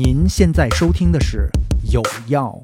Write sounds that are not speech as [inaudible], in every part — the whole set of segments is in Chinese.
您现在收听的是《有药》。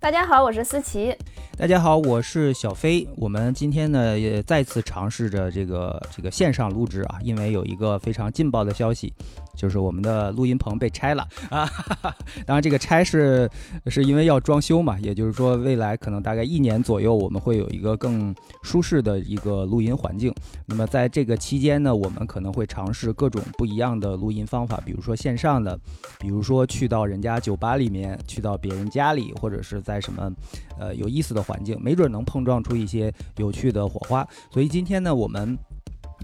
大家好，我是思琪。大家好，我是小飞。我们今天呢也再次尝试着这个这个线上录制啊，因为有一个非常劲爆的消息，就是我们的录音棚被拆了啊。[laughs] 当然，这个拆是是因为要装修嘛，也就是说未来可能大概一年左右，我们会有一个更舒适的一个录音环境。那么在这个期间呢，我们可能会尝试各种不一样的录音方法，比如说线上的，比如说去到人家酒吧里面，去到别人家里，或者是在什么呃有意思的。环境没准能碰撞出一些有趣的火花，所以今天呢，我们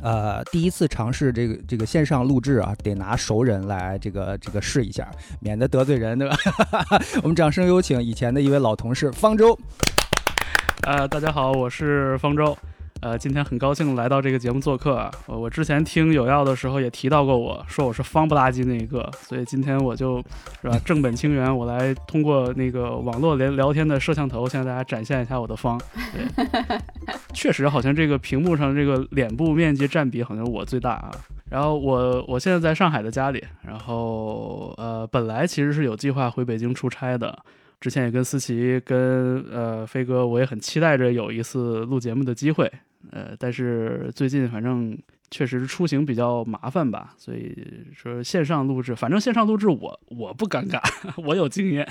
呃第一次尝试这个这个线上录制啊，得拿熟人来这个这个试一下，免得得罪人，对吧？[laughs] 我们掌声有请以前的一位老同事方舟。呃，大家好，我是方舟。呃，今天很高兴来到这个节目做客啊！我我之前听有药的时候也提到过，我说我是方不拉几那一个，所以今天我就是吧 [laughs] 正本清源，我来通过那个网络聊聊天的摄像头向大家展现一下我的方。对 [laughs] 确实，好像这个屏幕上这个脸部面积占比好像我最大啊。然后我我现在在上海的家里，然后呃本来其实是有计划回北京出差的。之前也跟思琪、跟呃飞哥，我也很期待着有一次录节目的机会，呃，但是最近反正确实出行比较麻烦吧，所以说线上录制，反正线上录制我我不尴尬，[laughs] 我有经验，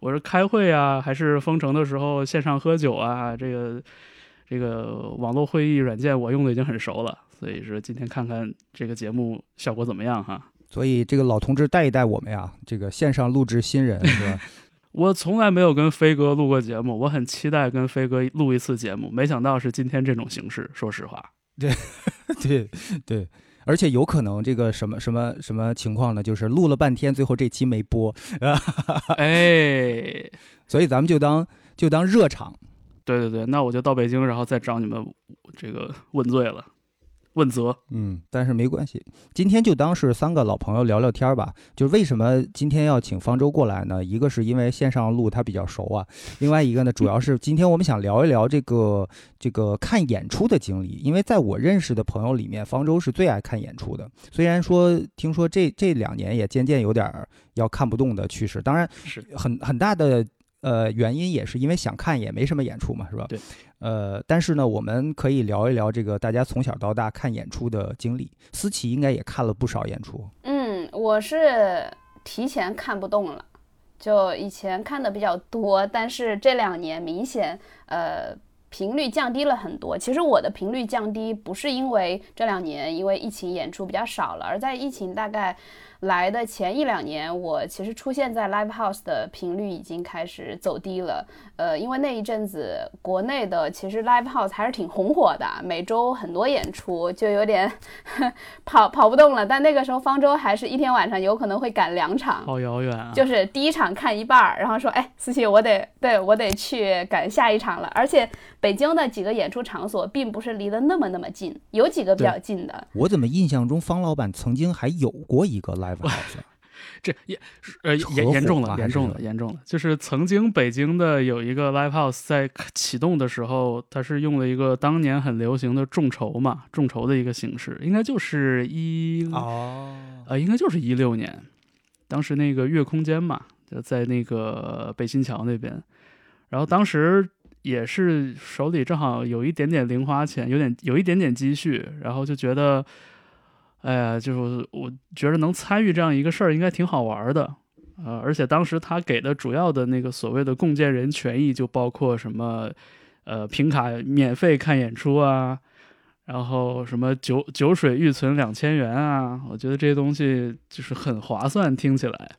我是开会啊，还是封城的时候线上喝酒啊，这个这个网络会议软件我用的已经很熟了，所以说今天看看这个节目效果怎么样哈。所以这个老同志带一带我们呀，这个线上录制新人是吧？我从来没有跟飞哥录过节目，我很期待跟飞哥录一次节目，没想到是今天这种形式。说实话，对，[laughs] 对，对，而且有可能这个什么什么什么情况呢？就是录了半天，最后这期没播，[laughs] 哎，所以咱们就当就当热场。对对对，那我就到北京，然后再找你们这个问罪了。问责，嗯，但是没关系，今天就当是三个老朋友聊聊天吧。就为什么今天要请方舟过来呢？一个是因为线上录他比较熟啊，另外一个呢，主要是今天我们想聊一聊这个这个看演出的经历。因为在我认识的朋友里面，方舟是最爱看演出的。虽然说听说这这两年也渐渐有点要看不动的趋势，当然是很很大的。呃，原因也是因为想看，也没什么演出嘛，是吧？对。呃，但是呢，我们可以聊一聊这个大家从小到大看演出的经历。思琪应该也看了不少演出。嗯，我是提前看不动了，就以前看的比较多，但是这两年明显呃频率降低了很多。其实我的频率降低不是因为这两年因为疫情演出比较少了，而在疫情大概。来的前一两年，我其实出现在 live house 的频率已经开始走低了。呃，因为那一阵子国内的其实 live house 还是挺红火的，每周很多演出，就有点 [laughs] 跑跑不动了。但那个时候方舟还是一天晚上有可能会赶两场，好遥远啊！就是第一场看一半儿，然后说，哎，思琪，我得对我得去赶下一场了。而且北京的几个演出场所并不是离得那么那么近，有几个比较近的。我怎么印象中方老板曾经还有过一个 live。[laughs] 这严呃严严重了，严重了，严重了。就是曾经北京的有一个 live house 在启动的时候，它是用了一个当年很流行的众筹嘛，众筹的一个形式，应该就是一哦呃，应该就是一六年，当时那个月空间嘛，就在那个北新桥那边，然后当时也是手里正好有一点点零花钱，有点有一点点积蓄，然后就觉得。哎呀，就是我觉得能参与这样一个事儿，应该挺好玩的，呃，而且当时他给的主要的那个所谓的共建人权益，就包括什么，呃，凭卡免费看演出啊，然后什么酒酒水预存两千元啊，我觉得这些东西就是很划算，听起来，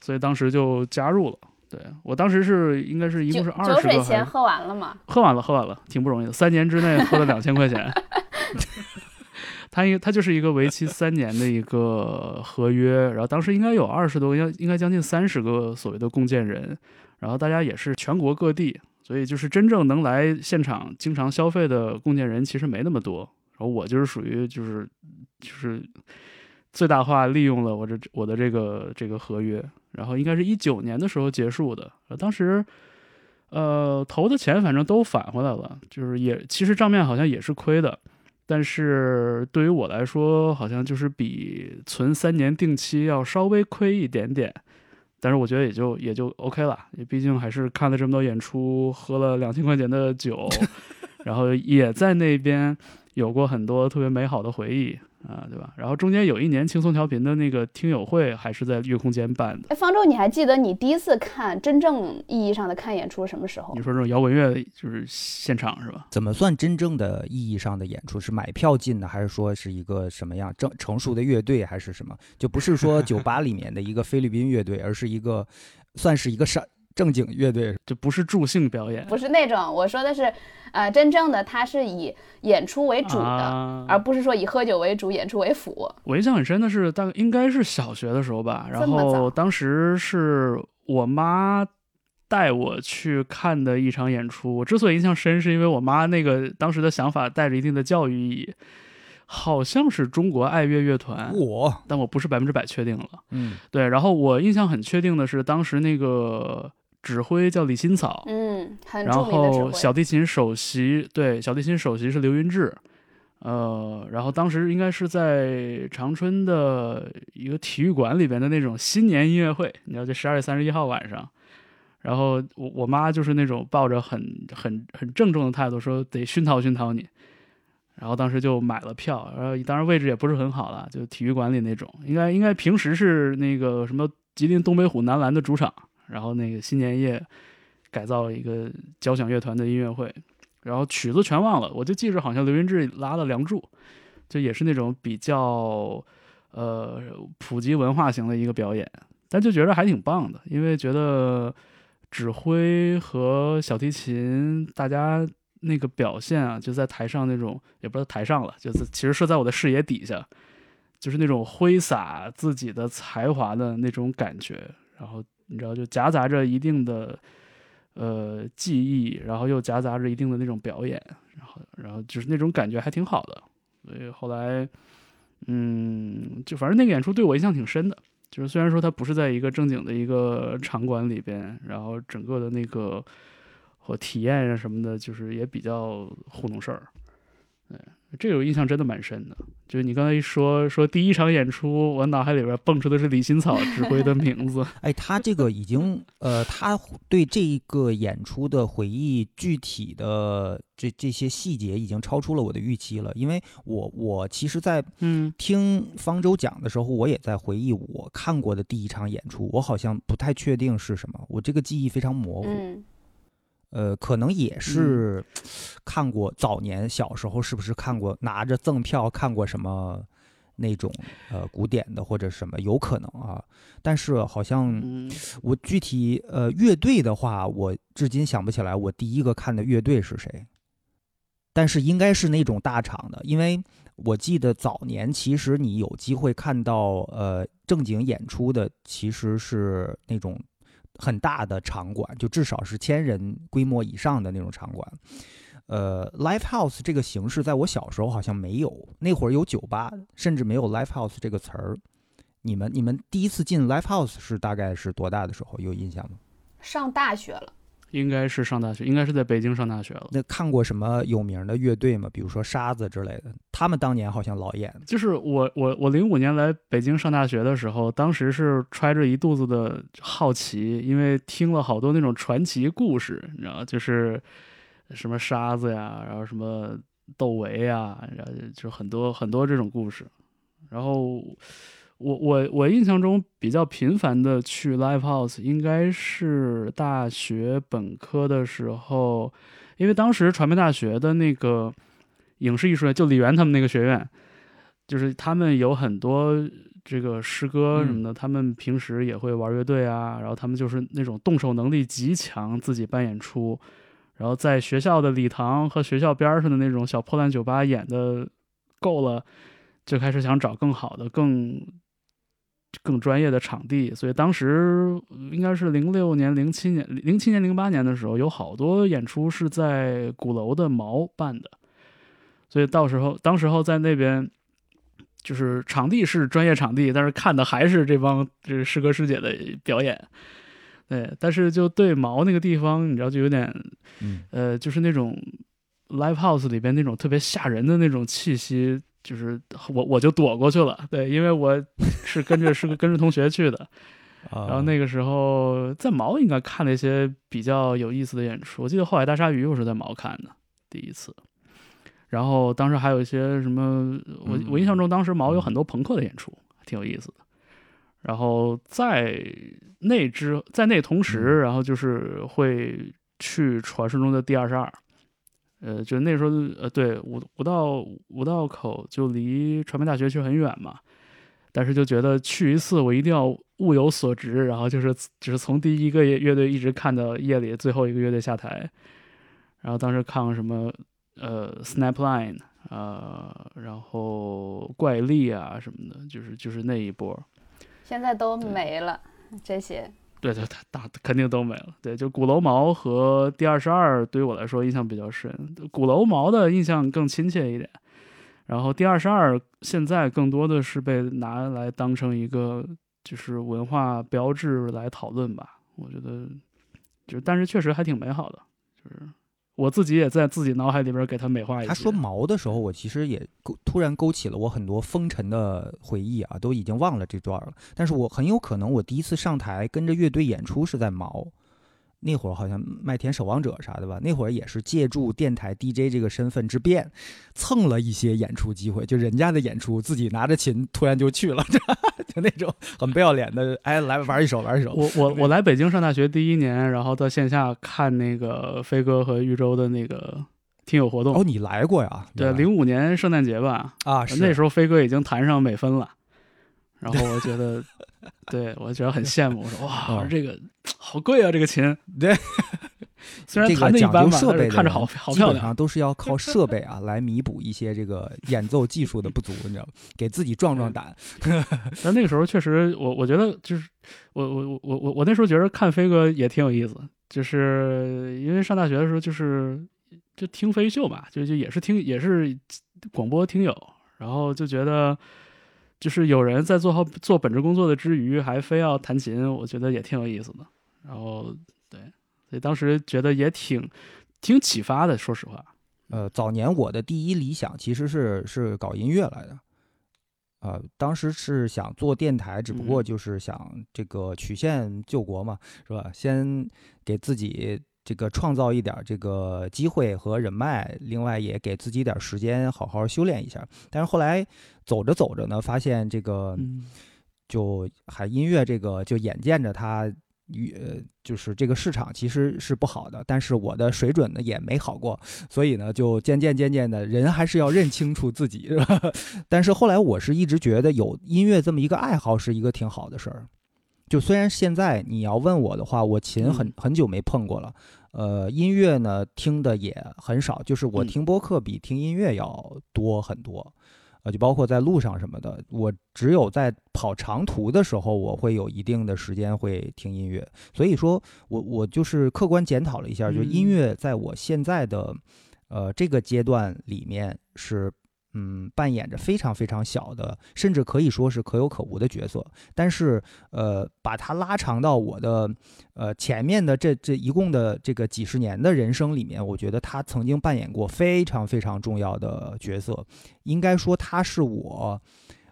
所以当时就加入了。对我当时是应该是一共是二十个，酒水钱喝完了吗？喝完了，喝完了，挺不容易的，三年之内喝了两千块钱。它应它就是一个为期三年的一个合约，[laughs] 然后当时应该有二十多，应应该将近三十个所谓的共建人，然后大家也是全国各地，所以就是真正能来现场经常消费的共建人其实没那么多，然后我就是属于就是就是最大化利用了我这我的这个这个合约，然后应该是一九年的时候结束的，当时。呃，投的钱反正都返回来了，就是也其实账面好像也是亏的，但是对于我来说，好像就是比存三年定期要稍微亏一点点，但是我觉得也就也就 OK 了，毕竟还是看了这么多演出，喝了两千块钱的酒，[laughs] 然后也在那边有过很多特别美好的回忆。啊，对吧？然后中间有一年轻松调频的那个听友会，还是在月空间办的。哎，方舟，你还记得你第一次看真正意义上的看演出什么时候？你说这种摇滚乐就是现场是吧？怎么算真正的意义上的演出？是买票进的，还是说是一个什么样正成熟的乐队，还是什么？就不是说 [laughs] 酒吧里面的一个菲律宾乐队，而是一个算是一个上正经乐队，就不是助兴表演，不是那种。我说的是。呃，真正的他是以演出为主的，而不是说以喝酒为主，演出为辅。我印象很深的是，大概应该是小学的时候吧，然后当时是我妈带我去看的一场演出。我之所以印象深，是因为我妈那个当时的想法带着一定的教育意义，好像是中国爱乐乐团，我，但我不是百分之百确定了。嗯，对。然后我印象很确定的是，当时那个。指挥叫李新草，嗯，然后小提琴首席，对，小提琴首席是刘云志，呃，然后当时应该是在长春的一个体育馆里边的那种新年音乐会，你知道，就十二月三十一号晚上，然后我我妈就是那种抱着很很很郑重的态度说得熏陶熏陶你，然后当时就买了票，然后当然位置也不是很好了，就体育馆里那种，应该应该平时是那个什么吉林东北虎男篮的主场。然后那个新年夜改造了一个交响乐团的音乐会，然后曲子全忘了，我就记着好像刘云志拉了《梁祝》，就也是那种比较呃普及文化型的一个表演，但就觉得还挺棒的，因为觉得指挥和小提琴大家那个表现啊，就在台上那种也不知道台上了，就是其实是在我的视野底下，就是那种挥洒自己的才华的那种感觉，然后。你知道，就夹杂着一定的呃记忆，然后又夹杂着一定的那种表演，然后然后就是那种感觉还挺好的。所以后来，嗯，就反正那个演出对我印象挺深的。就是虽然说它不是在一个正经的一个场馆里边，然后整个的那个和体验啊什么的，就是也比较糊弄事儿。对。这个我印象真的蛮深的，就是你刚才一说说第一场演出，我脑海里边蹦出的是李新草指挥的名字。哎，他这个已经呃，他对这一个演出的回忆，具体的这这些细节已经超出了我的预期了。因为我我其实，在嗯听方舟讲的时候，我也在回忆我看过的第一场演出，我好像不太确定是什么，我这个记忆非常模糊。呃，可能也是看过早年小时候是不是看过拿着赠票看过什么那种呃古典的或者什么有可能啊，但是好像我具体呃乐队的话，我至今想不起来我第一个看的乐队是谁，但是应该是那种大场的，因为我记得早年其实你有机会看到呃正经演出的其实是那种。很大的场馆，就至少是千人规模以上的那种场馆。呃，live house 这个形式，在我小时候好像没有，那会儿有酒吧，甚至没有 live house 这个词儿。你们，你们第一次进 live house 是大概是多大的时候？有印象吗？上大学了。应该是上大学，应该是在北京上大学了。那看过什么有名的乐队吗？比如说沙子之类的，他们当年好像老演。就是我我我零五年来北京上大学的时候，当时是揣着一肚子的好奇，因为听了好多那种传奇故事，你知道就是什么沙子呀，然后什么窦唯呀，然后就很多很多这种故事，然后。我我我印象中比较频繁的去 live house，应该是大学本科的时候，因为当时传媒大学的那个影视艺术院，就李源他们那个学院，就是他们有很多这个师哥什么的，他们平时也会玩乐队啊，然后他们就是那种动手能力极强，自己办演出，然后在学校的礼堂和学校边上的那种小破烂酒吧演的够了，就开始想找更好的更。更专业的场地，所以当时应该是零六年、零七年、零七年、零八年的时候，有好多演出是在鼓楼的毛办的，所以到时候当时候在那边，就是场地是专业场地，但是看的还是这帮这师哥师姐的表演，对，但是就对毛那个地方，你知道就有点，嗯。呃，就是那种 live house 里边那种特别吓人的那种气息，就是我我就躲过去了，对，因为我 [laughs] 是跟着是跟着同学去的，[laughs] 然然后那个时候在毛应该看了一些比较有意思的演出，我记得《后海大鲨鱼》我是在毛看的第一次，然后当时还有一些什么，我我印象中当时毛有很多朋克的演出，挺有意思的。然后在那之在那同时，然后就是会去传说中的第二十二，呃，就那时候呃对五五道五道口就离传媒大学其实很远嘛，但是就觉得去一次我一定要物有所值，然后就是就是从第一个乐乐队一直看到夜里最后一个乐队下台，然后当时看了什么呃 Snapline 呃，然后怪力啊什么的，就是就是那一波。现在都没了这些。对对，对大肯定都没了。对，就鼓楼毛和第二十二对于我来说印象比较深，鼓楼毛的印象更亲切一点。然后第二十二现在更多的是被拿来当成一个就是文化标志来讨论吧。我觉得，就但是确实还挺美好的，就是我自己也在自己脑海里边给他美化一下。他说毛的时候，我其实也勾突然勾起了我很多风尘的回忆啊，都已经忘了这段了。但是我很有可能我第一次上台跟着乐队演出是在毛，那会儿好像麦田守望者啥的吧，那会儿也是借助电台 DJ 这个身份之便，蹭了一些演出机会，就人家的演出自己拿着琴突然就去了，[laughs] 就那种很不要脸的，哎，来玩一首玩一首。我我我来北京上大学第一年，然后到线下看那个飞哥和豫州的那个听友活动。哦，你来过呀？对，零五年圣诞节吧。啊，是那时候飞哥已经弹上美分了，然后我觉得，[laughs] 对我觉得很羡慕。我说哇，这个好贵啊，这个琴。对，[laughs] 虽然弹的一般吧，设备的但是看着好好漂亮基本上。都是要靠设备啊来弥补一些这个演奏技术的不足，你知道吗？给自己壮壮胆。[laughs] 但那个时候确实，我我觉得就是我我我我我我那时候觉得看飞哥也挺有意思，就是因为上大学的时候就是就听飞秀嘛，就就也是听也是广播听友，然后就觉得就是有人在做好做本职工作的之余还非要弹琴，我觉得也挺有意思的。然后对，所以当时觉得也挺挺启发的，说实话。呃，早年我的第一理想其实是是搞音乐来的，呃，当时是想做电台，只不过嗯就是想这个曲线救国嘛，是吧？先给自己这个创造一点儿这个机会和人脉，另外也给自己点儿时间好好修炼一下。但是后来走着走着呢，发现这个嗯就还音乐这个就眼见着它与呃就是这个市场其实是不好的，但是我的水准呢也没好过，所以呢就渐渐渐渐的人还是要认清楚自己，是吧？[laughs] 但是后来我是一直觉得有音乐这么一个爱好是一个挺好的事儿。就虽然现在你要问我的话，我琴很嗯很久没碰过了，呃，音乐呢听的也很少，就是我嗯听播客比听音乐要多很多。呃，就包括在路上什么的，我只有在跑长途的时候，我会有一定的时间会听音乐。所以说我我就是客观检讨了一下，就音嗯乐在我现在的呃这个阶段里面是嗯扮演着非常非常小的，甚至可以说是可有可无的角色。但是呃，把它拉长到我的呃前面的这这一共的这个几十年的人生里面，我觉得他曾经扮演过非常非常重要的角色。应该说，他是我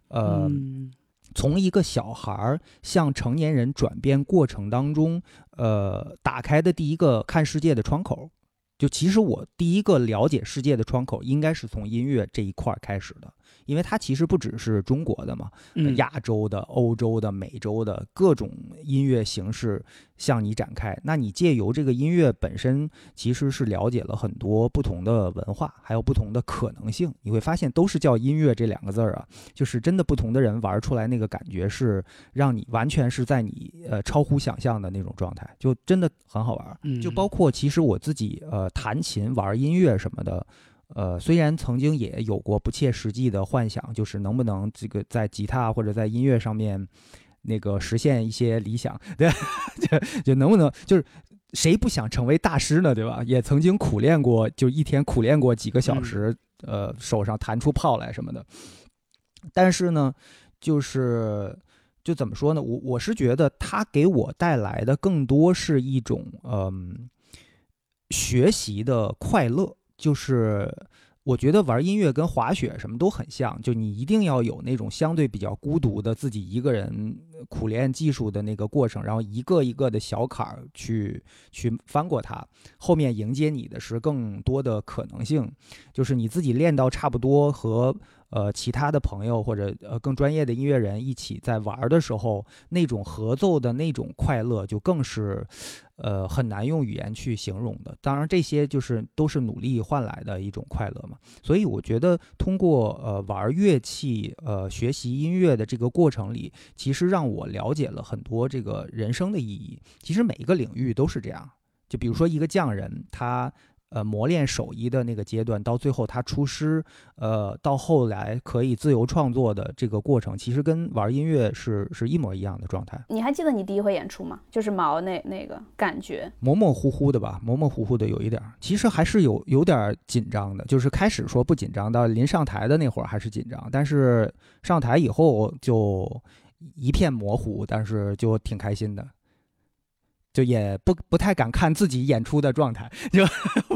呃。嗯从一个小孩儿向成年人转变过程当中，呃，打开的第一个看世界的窗口。就其实我第一个了解世界的窗口，应该是从音乐这一块儿开始的，因为它其实不只是中国的嘛，呃嗯亚洲的、欧洲的、美洲的各种音乐形式向你展开。那你借由这个音乐本身，其实是了解了很多不同的文化，还有不同的可能性。你会发现，都是叫音乐这两个字儿啊，就是真的不同的人玩出来那个感觉是让你完全是在你呃超乎想象的那种状态，就真的很好玩儿。嗯就包括其实我自己呃弹琴玩音乐什么的，呃虽然曾经也有过不切实际的幻想，就是能不能这个在吉他或者在音乐上面那个实现一些理想，[laughs] 对，就就能不能就是。谁不想成为大师呢？对吧？也曾经苦练过，就一天苦练过几个小时，呃，手上弹出泡来什么的。但是呢，就是就怎么说呢？我我是觉得他给我带来的更多是一种嗯学习的快乐，就是我觉得玩音乐跟滑雪什么都很像，就你一定要有那种相对比较孤独的自己一个人苦练技术的那个过程，然后一个一个的小坎儿去去翻过它，后面迎接你的是更多的可能性，就是你自己练到差不多和。呃，其他的朋友或者呃更专业的音乐人一起在玩的时候，那种合奏的那种快乐就更是，呃很难用语言去形容的。当然，这些就是都是努力换来的一种快乐嘛。所以我觉得通过呃玩乐器呃学习音乐的这个过程里，其实让我了解了很多这个人生的意义。其实每一个领域都是这样。就比如说一个匠人，他。呃，磨练手艺的那个阶段，到最后他出师，呃，到后来可以自由创作的这个过程，其实跟玩音乐是是一模一样的状态。你还记得你第一回演出吗？就是毛那那个感觉，模模糊糊的吧，模模糊糊的有一点，其实还是有有点紧张的。就是开始说不紧张，到临上台的那会儿还是紧张，但是上台以后就一片模糊，但是就挺开心的。就也不不太敢看自己演出的状态，就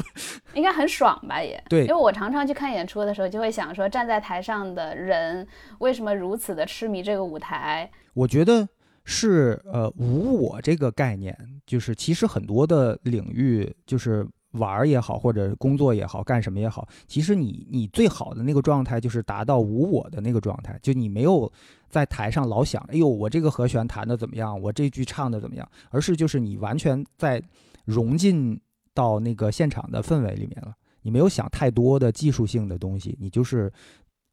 [laughs] 应该很爽吧？也对，因为我常常去看演出的时候，就会想说，站在台上的人为什么如此的痴迷这个舞台？我觉得是呃，无我这个概念，就是其实很多的领域，就是玩也好，或者工作也好，干什么也好，其实你你最好的那个状态就是达到无我的那个状态，就你没有。在台上老想，哎呦，我这个和弦弹的怎么样？我这句唱的怎么样？而是就是你完全在融进到那个现场的氛围里面了，你没有想太多的技术性的东西，你就是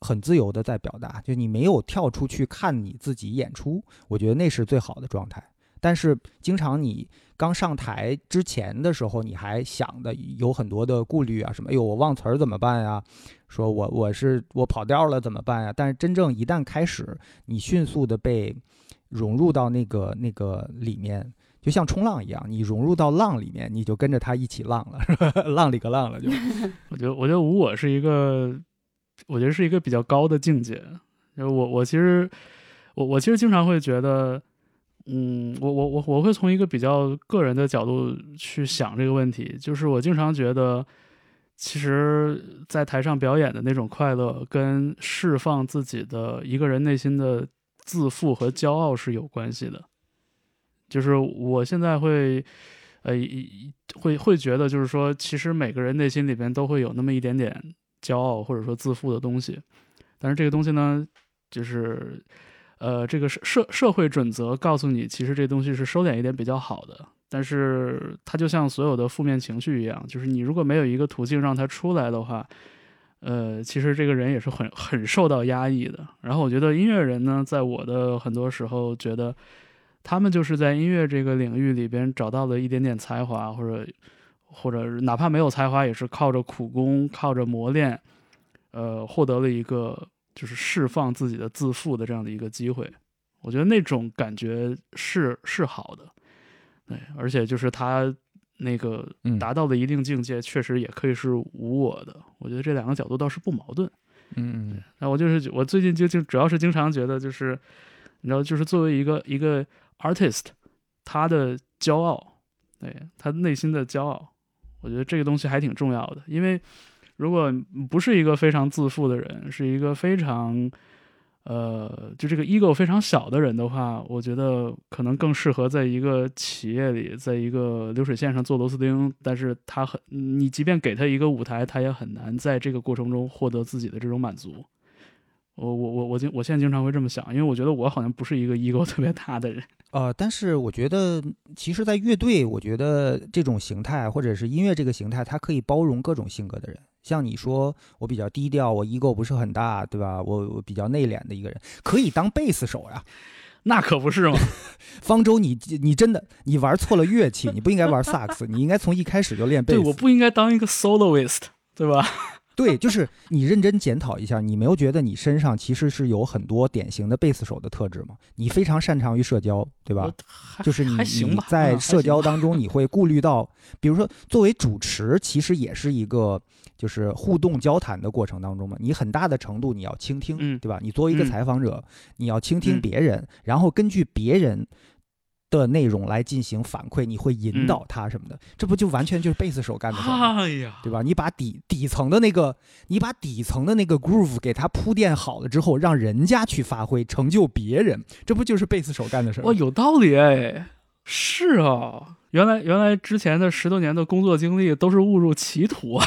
很自由的在表达，就你没有跳出去看你自己演出，我觉得那是最好的状态。但是经常你刚上台之前的时候，你还想的有很多的顾虑啊，什么？哎呦，我忘词儿怎么办呀？说我我是我跑调了怎么办呀？但是真正一旦开始，你迅速的被融入到那个那个里面，就像冲浪一样，你融入到浪里面，你就跟着他一起浪了，是吧？浪里个浪了就。[laughs] 我觉得我觉得无我是一个，我觉得是一个比较高的境界。我我其实我我其实经常会觉得。嗯，我我我我会从一个比较个人的角度去想这个问题，就是我经常觉得，其实，在台上表演的那种快乐，跟释放自己的一个人内心的自负和骄傲是有关系的。就是我现在会，呃，会会觉得，就是说，其实每个人内心里边都会有那么一点点骄傲或者说自负的东西，但是这个东西呢，就是。呃，这个社社社会准则告诉你，其实这东西是收敛一点比较好的。但是它就像所有的负面情绪一样，就是你如果没有一个途径让它出来的话，呃，其实这个人也是很很受到压抑的。然后我觉得音乐人呢，在我的很多时候觉得，他们就是在音乐这个领域里边找到了一点点才华，或者或者哪怕没有才华，也是靠着苦功、靠着磨练，呃，获得了一个。就是释放自己的自负的这样的一个机会，我觉得那种感觉是是好的，对，而且就是他那个达到了一定境界，确实也可以是无我的。我觉得这两个角度倒是不矛盾。嗯，那我就是我最近就就主要是经常觉得，就是你知道，就是作为一个一个 artist，他的骄傲，对他内心的骄傲，我觉得这个东西还挺重要的，因为。如果不是一个非常自负的人，是一个非常，呃，就这个 ego 非常小的人的话，我觉得可能更适合在一个企业里，在一个流水线上做螺丝钉。但是他很，你即便给他一个舞台，他也很难在这个过程中获得自己的这种满足。我我我我经我现在经常会这么想，因为我觉得我好像不是一个 ego 特别大的人。[laughs] 呃，但是我觉得，其实，在乐队，我觉得这种形态或者是音乐这个形态，它可以包容各种性格的人。像你说，我比较低调，我 ego 不是很大，对吧？我我比较内敛的一个人，可以当贝斯手呀？那可不是吗？[laughs] 方舟，你你真的你玩错了乐器，你不应该玩萨克斯，你应该从一开始就练贝斯。对，我不应该当一个 soloist，对吧？[laughs] 对，就是你认真检讨一下，你没有觉得你身上其实是有很多典型的贝斯手的特质吗？你非常擅长于社交，对吧？就是你你在社交当中，你会顾虑到，比如说作为主持，其实也是一个就是互动交谈的过程当中嘛，你很大的程度你要倾听，对吧？你作为一个采访者，你要倾听别人，然后根据别人。的内容来进行反馈，你会引导他什么的，这不就完全就是贝斯手干的事儿，哎呀，对吧？你把底底层的那个，你把底层的那个 groove 给他铺垫好了之后，让人家去发挥，成就别人，这不就是贝斯手干的事儿？哇，有道理哎，是啊，原来原来之前的十多年的工作经历都是误入歧途啊，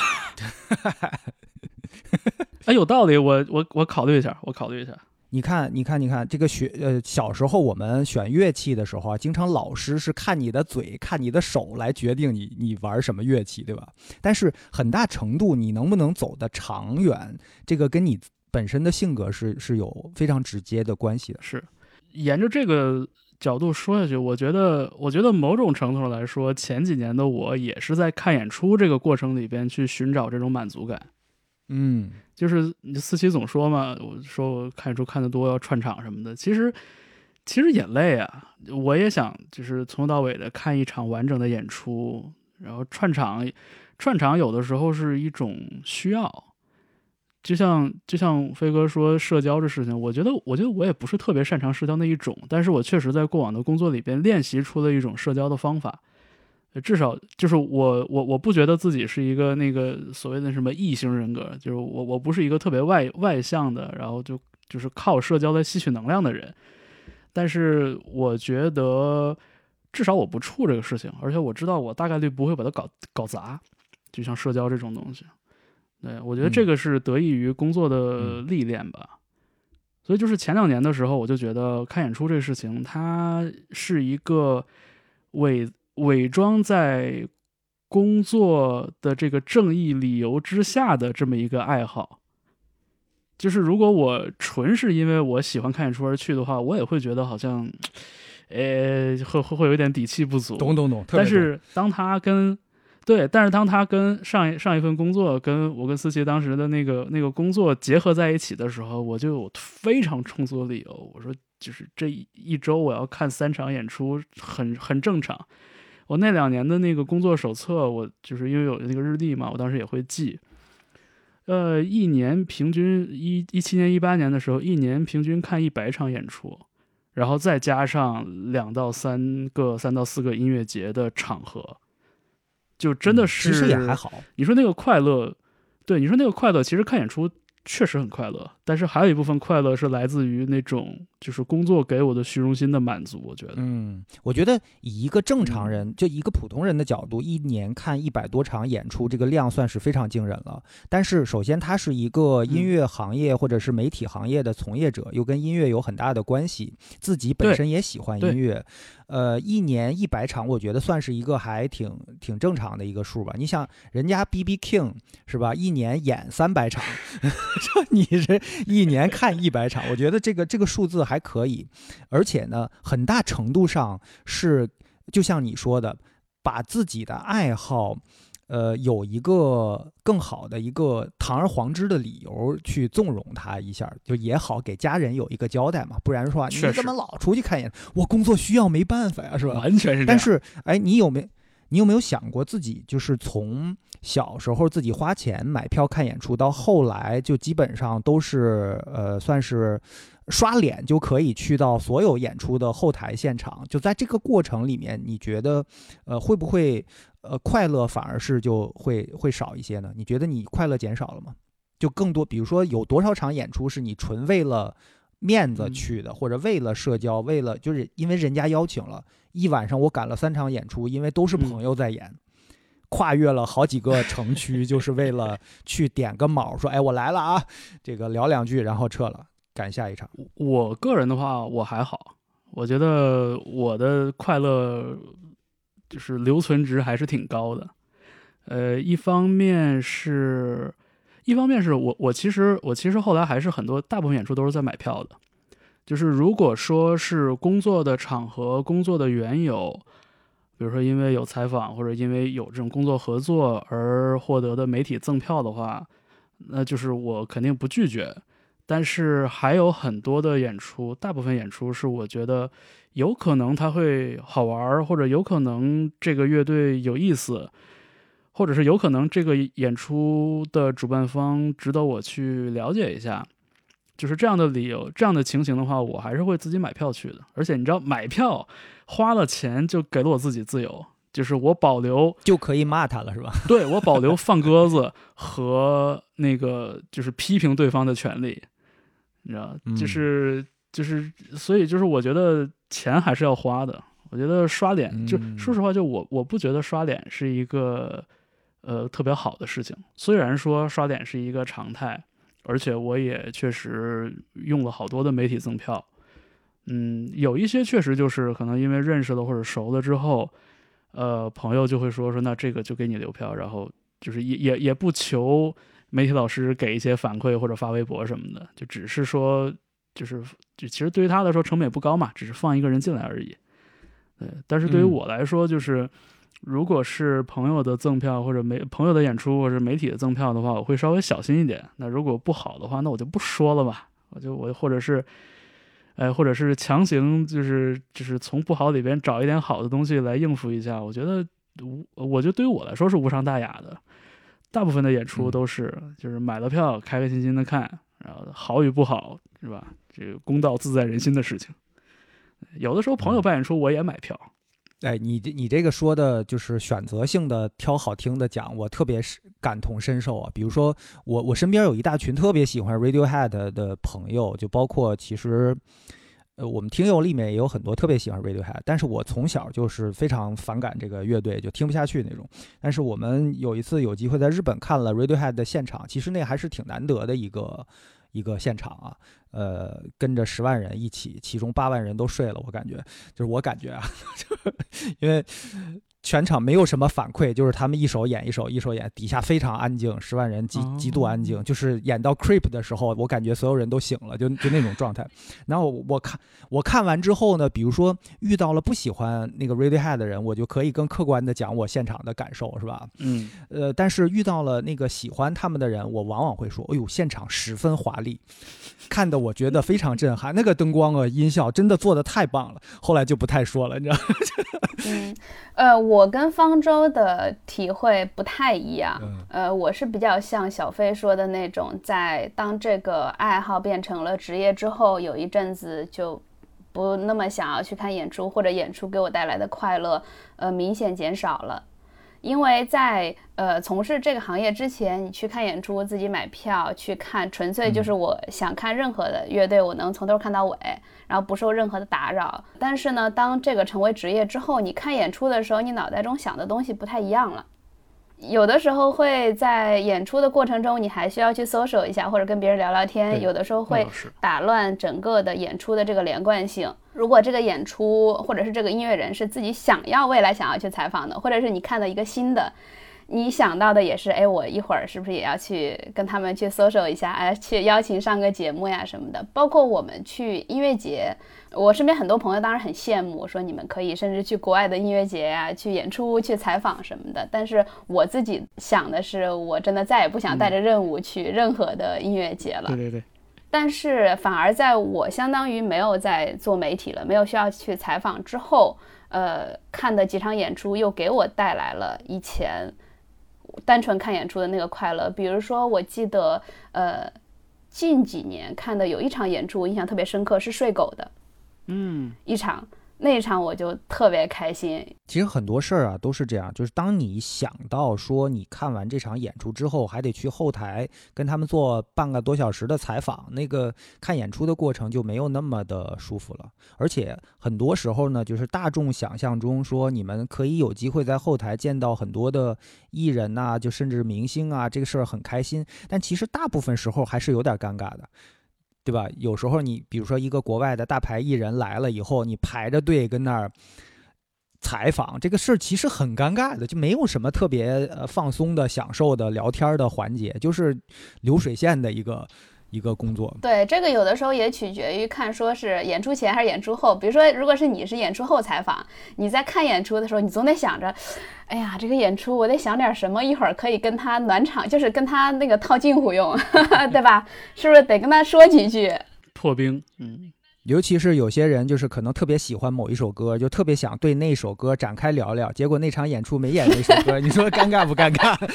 [laughs] 哎，有道理，我我我考虑一下，我考虑一下。你看，你看，你看，这个学呃，小时候我们选乐器的时候啊，经常老师是看你的嘴、看你的手来决定你你玩什么乐器，对吧？但是很大程度你能不能走得长远，这个跟你本身的性格是是有非常直接的关系的。是，沿着这个角度说下去，我觉得，我觉得某种程度上来说，前几年的我也是在看演出这个过程里边去寻找这种满足感。嗯。就是你思琪总说嘛，我说我看演出看得多要串场什么的，其实其实也累啊。我也想就是从头到尾的看一场完整的演出，然后串场，串场有的时候是一种需要。就像就像飞哥说社交这事情，我觉得我觉得我也不是特别擅长社交那一种，但是我确实在过往的工作里边练习出了一种社交的方法。至少就是我我我不觉得自己是一个那个所谓的什么异性人格，就是我我不是一个特别外外向的，然后就就是靠社交来吸取能量的人。但是我觉得至少我不怵这个事情，而且我知道我大概率不会把它搞搞砸。就像社交这种东西，对我觉得这个是得益于工作的历练吧。所以就是前两年的时候，我就觉得看演出这个事情，它是一个伪。伪装在工作的这个正义理由之下的这么一个爱好，就是如果我纯是因为我喜欢看演出而去的话，我也会觉得好像，呃，会会会有点底气不足。懂懂懂。但是当他跟对，但是当他跟上一上一份工作，跟我跟思琪当时的那个那个工作结合在一起的时候，我就有非常充足的理由。我说，就是这一周我要看三场演出，很很正常。我那两年的那个工作手册，我就是因为有那个日历嘛，我当时也会记。呃，一年平均一一七年、一八年的时候，一年平均看一百场演出，然后再加上两到三个、三到四个音乐节的场合，就真的是其实也还好。你说那个快乐，对你说那个快乐，其实看演出。确实很快乐，但是还有一部分快乐是来自于那种就是工作给我的虚荣心的满足。我觉得，嗯，我觉得以一个正常人，就一个普通人的角度，一年看一百多场演出，这个量算是非常惊人了。但是，首先他是一个音乐行业或者是媒体行业的从业者，又跟音乐有很大的关系，自己本身也喜欢音乐。呃，一年一百场，我觉得算是一个还挺挺正常的一个数吧。你想，人家 B B King 是吧？一年演三百场，[laughs] 你这 [laughs] 一年看一百场，我觉得这个这个数字还可以。而且呢，很大程度上是就像你说的，把自己的爱好。呃，有一个更好的一个堂而皇之的理由去纵容他一下，就也好给家人有一个交代嘛。不然说你怎么老出去看演？我工作需要，没办法呀，是吧？完全是。但是，哎，你有没你有没有想过自己就是从小时候自己花钱买票看演出，到后来就基本上都是呃，算是刷脸就可以去到所有演出的后台现场。就在这个过程里面，你觉得呃会不会？呃，快乐反而是就会会少一些呢？你觉得你快乐减少了吗？就更多，比如说有多少场演出是你纯为了面子去的，或者为了社交，为了就是因为人家邀请了一晚上，我赶了三场演出，因为都是朋友在演，跨越了好几个城区，就是为了去点个卯，说哎我来了啊，这个聊两句然后撤了，赶下一场。我个人的话，我还好，我觉得我的快乐。就是留存值还是挺高的，呃，一方面是，一方面是我我其实我其实后来还是很多大部分演出都是在买票的，就是如果说是工作的场合、工作的缘由，比如说因为有采访或者因为有这种工作合作而获得的媒体赠票的话，那就是我肯定不拒绝。但是还有很多的演出，大部分演出是我觉得有可能他会好玩，或者有可能这个乐队有意思，或者是有可能这个演出的主办方值得我去了解一下。就是这样的理由，这样的情形的话，我还是会自己买票去的。而且你知道，买票花了钱就给了我自己自由，就是我保留就可以骂他了，是吧？[laughs] 对我保留放鸽子和那个就是批评对方的权利。你知道，就是就是，所以就是，我觉得钱还是要花的。我觉得刷脸，就说实话，就我我不觉得刷脸是一个呃特别好的事情。虽然说刷脸是一个常态，而且我也确实用了好多的媒体赠票。嗯，有一些确实就是可能因为认识了或者熟了之后，呃，朋友就会说说那这个就给你留票，然后就是也也也不求。媒体老师给一些反馈或者发微博什么的，就只是说，就是就其实对于他来说成本也不高嘛，只是放一个人进来而已。对，但是对于我来说，就是如果是朋友的赠票或者媒朋友的演出或者媒体的赠票的话，我会稍微小心一点。那如果不好的话，那我就不说了吧。我就我或者是，哎，或者是强行就是就是从不好里边找一点好的东西来应付一下。我觉得无，我觉得对于我来说是无伤大雅的。大部分的演出都是，就是买了票，开开心心的看，然后好与不好，是吧？这个公道自在人心的事情。有的时候朋友办演出，我也买票。哎，你这你这个说的就是选择性的挑好听的讲，我特别是感同身受啊。比如说，我我身边有一大群特别喜欢 Radiohead 的朋友，就包括其实。呃，我们听友里面也有很多特别喜欢 Radiohead，但是我从小就是非常反感这个乐队，就听不下去那种。但是我们有一次有机会在日本看了 Radiohead 的现场，其实那还是挺难得的一个一个现场啊。呃，跟着十万人一起，其中八万人都睡了，我感觉就是我感觉啊，[laughs] 因为。全场没有什么反馈，就是他们一手演一首，一手演，底下非常安静，十万人极极度安静。就是演到 Creep 的时候，我感觉所有人都醒了，就就那种 [laughs] 状态。然后我看我看完之后呢，比如说遇到了不喜欢那个 Radiohead 的人，我就可以更客观的讲我现场的感受，是吧？嗯。呃，但是遇到了那个喜欢他们的人，我往往会说：“哎呦，现场十分华丽，看的我觉得非常震撼，那个灯光啊，音效真的做的太棒了。”后来就不太说了，你知道。嗯，呃，我跟方舟的体会不太一样。呃，我是比较像小飞说的那种，在当这个爱好变成了职业之后，有一阵子就不那么想要去看演出，或者演出给我带来的快乐，呃，明显减少了。因为在呃从事这个行业之前，你去看演出，自己买票去看，纯粹就是我想看任何的乐队，我能从头看到尾，然后不受任何的打扰。但是呢，当这个成为职业之后，你看演出的时候，你脑袋中想的东西不太一样了。有的时候会在演出的过程中，你还需要去搜索一下，或者跟别人聊聊天。有的时候会打乱整个的演出的这个连贯性。如果这个演出或者是这个音乐人是自己想要未来想要去采访的，或者是你看到一个新的。你想到的也是，哎，我一会儿是不是也要去跟他们去搜索一下，哎，去邀请上个节目呀什么的。包括我们去音乐节，我身边很多朋友当然很羡慕，说你们可以甚至去国外的音乐节呀，去演出、去采访什么的。但是我自己想的是，我真的再也不想带着任务去任何的音乐节了。对对对。但是反而在我相当于没有在做媒体了，没有需要去采访之后，呃，看的几场演出又给我带来了以前。单纯看演出的那个快乐，比如说，我记得，呃，近几年看的有一场演出，我印象特别深刻，是睡狗的，嗯，一场。那一场我就特别开心。其实很多事儿啊都是这样，就是当你想到说你看完这场演出之后，还得去后台跟他们做半个多小时的采访，那个看演出的过程就没有那么的舒服了。而且很多时候呢，就是大众想象中说你们可以有机会在后台见到很多的艺人呐，就甚至明星啊，这个事儿很开心。但其实大部分时候还是有点尴尬的。对吧？有时候你比如说一个国外的大牌艺人来了以后，你排着队跟那儿采访，这个事儿其实很尴尬的，就没有什么特别呃放松的、享受的聊天的环节，就是流水线的一个一个工作。对，这个有的时候也取决于看说是演出前还是演出后。比如说，如果是你是演出后采访，你在看演出的时候，你总得想着，哎呀，这个演出我得想点什么，一会儿可以跟他暖场，就是跟他那个套近乎用，[laughs] 对吧？是不是得跟他说几句？破冰，嗯。尤其是有些人，就是可能特别喜欢某一首歌，就特别想对那首歌展开聊聊，结果那场演出没演那首歌，[laughs] 你说尴尬不尴尬？[laughs]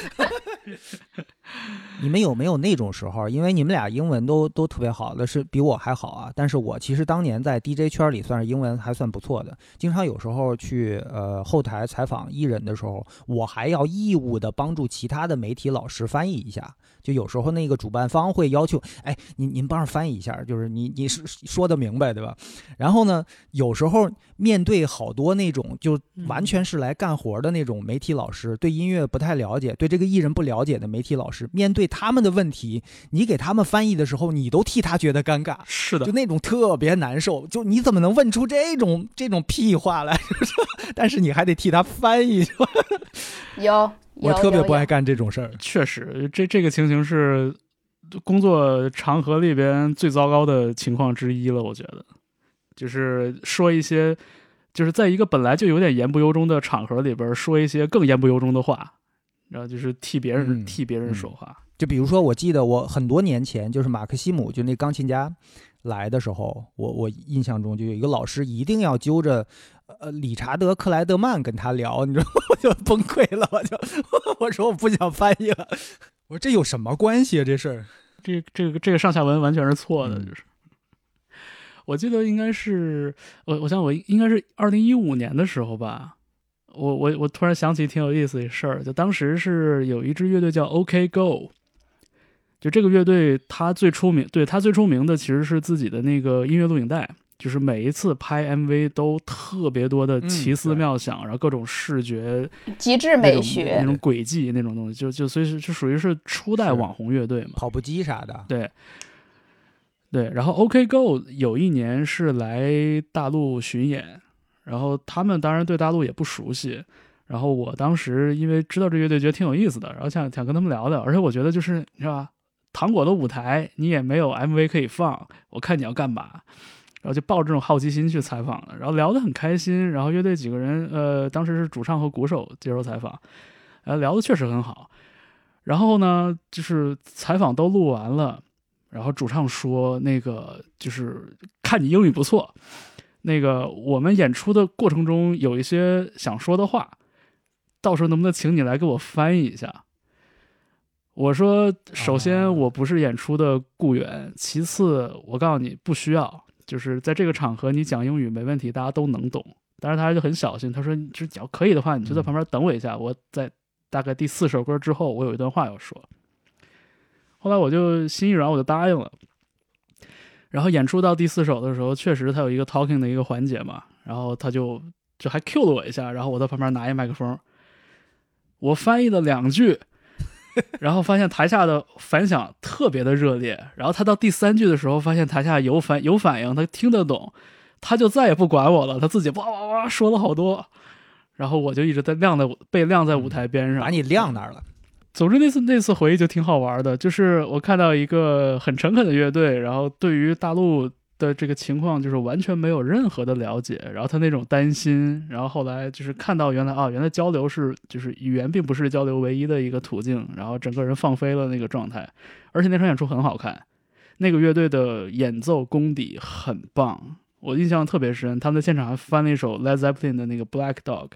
你们有没有那种时候？因为你们俩英文都都特别好的，是比我还好啊。但是我其实当年在 DJ 圈里算是英文还算不错的，经常有时候去呃后台采访艺人的时候，我还要义务的帮助其他的媒体老师翻译一下。就有时候那个主办方会要求，哎，您您帮着翻译一下，就是你你是说的明白对吧？然后呢，有时候面对好多那种就完全是来干活的那种媒体老师，对音乐不太了解，对这个艺人不了解的媒体老师，面对他们的问题，你给他们翻译的时候，你都替他觉得尴尬，是的，就那种特别难受。就你怎么能问出这种这种屁话来？[laughs] 但是你还得替他翻译，有。我特别不爱干这种事儿，确实，这这个情形是工作场合里边最糟糕的情况之一了。我觉得，就是说一些，就是在一个本来就有点言不由衷的场合里边，说一些更言不由衷的话，然后就是替别人替别人说话。就比如说，我记得我很多年前，就是马克西姆，就那钢琴家来的时候，我我印象中就有一个老师一定要揪着。呃，理查德克莱德曼跟他聊，你知道，[laughs] 我就崩溃了，我就 [laughs] 我说我不想翻译了，[laughs] 我说这有什么关系啊？这事儿，这这个这个上下文完全是错的，就是。我记得应该是我，我想我应该是二零一五年的时候吧，我我我突然想起挺有意思的事儿，就当时是有一支乐队叫 OK Go，就这个乐队它最出名，对它最出名的其实是自己的那个音乐录影带。就是每一次拍 MV 都特别多的奇思妙想，然后各种视觉极致美学那种轨迹那种东西，就就所以是就属于是初代网红乐队嘛，跑步机啥的。对，对。然后 OK Go 有一年是来大陆巡演，然后他们当然对大陆也不熟悉，然后我当时因为知道这乐队，觉得挺有意思的，然后想想跟他们聊聊，而且我觉得就是你知道吧，糖果的舞台你也没有 MV 可以放，我看你要干嘛。然后就抱着这种好奇心去采访了，然后聊得很开心。然后乐队几个人，呃，当时是主唱和鼓手接受采访，呃，聊得确实很好。然后呢，就是采访都录完了，然后主唱说：“那个就是看你英语不错，那个我们演出的过程中有一些想说的话，到时候能不能请你来给我翻译一下？”我说：“首先我不是演出的雇员，其次我告诉你不需要。”就是在这个场合，你讲英语没问题，大家都能懂。但是他就很小心，他说：“就只要可以的话，你就在旁边等我一下，我在大概第四首歌之后，我有一段话要说。”后来我就心一软，我就答应了。然后演出到第四首的时候，确实他有一个 talking 的一个环节嘛，然后他就就还 cue 了我一下，然后我在旁边拿一麦克风，我翻译了两句。[laughs] 然后发现台下的反响特别的热烈，然后他到第三句的时候，发现台下有反有反应，他听得懂，他就再也不管我了，他自己哇哇哇说了好多，然后我就一直在晾在被晾在舞台边上，把你晾那儿了。总之那次那次回忆就挺好玩的，就是我看到一个很诚恳的乐队，然后对于大陆。的这个情况就是完全没有任何的了解，然后他那种担心，然后后来就是看到原来啊，原来交流是就是语言并不是交流唯一的一个途径，然后整个人放飞了那个状态，而且那场演出很好看，那个乐队的演奏功底很棒，我印象特别深，他们在现场还翻了一首 Led Zeppelin 的那个 Black Dog，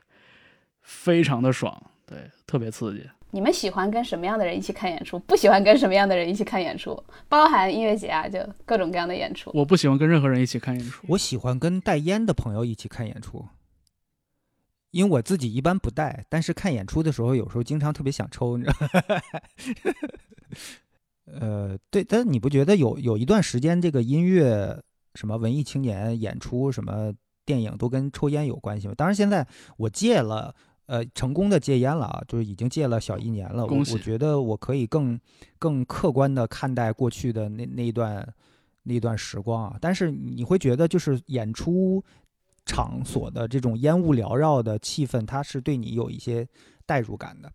非常的爽，对，特别刺激。你们喜欢跟什么样的人一起看演出？不喜欢跟什么样的人一起看演出？包含音乐节啊，就各种各样的演出。我不喜欢跟任何人一起看演出。我喜欢跟带烟的朋友一起看演出，因为我自己一般不带，但是看演出的时候，有时候经常特别想抽，你知道？[laughs] 呃，对，但你不觉得有有一段时间，这个音乐什么文艺青年演出，什么电影都跟抽烟有关系吗？当然，现在我戒了。呃，成功的戒烟了啊，就是已经戒了小一年了。我我觉得我可以更更客观的看待过去的那那一段那段时光啊。但是你会觉得，就是演出场所的这种烟雾缭绕的气氛，它是对你有一些代入感的。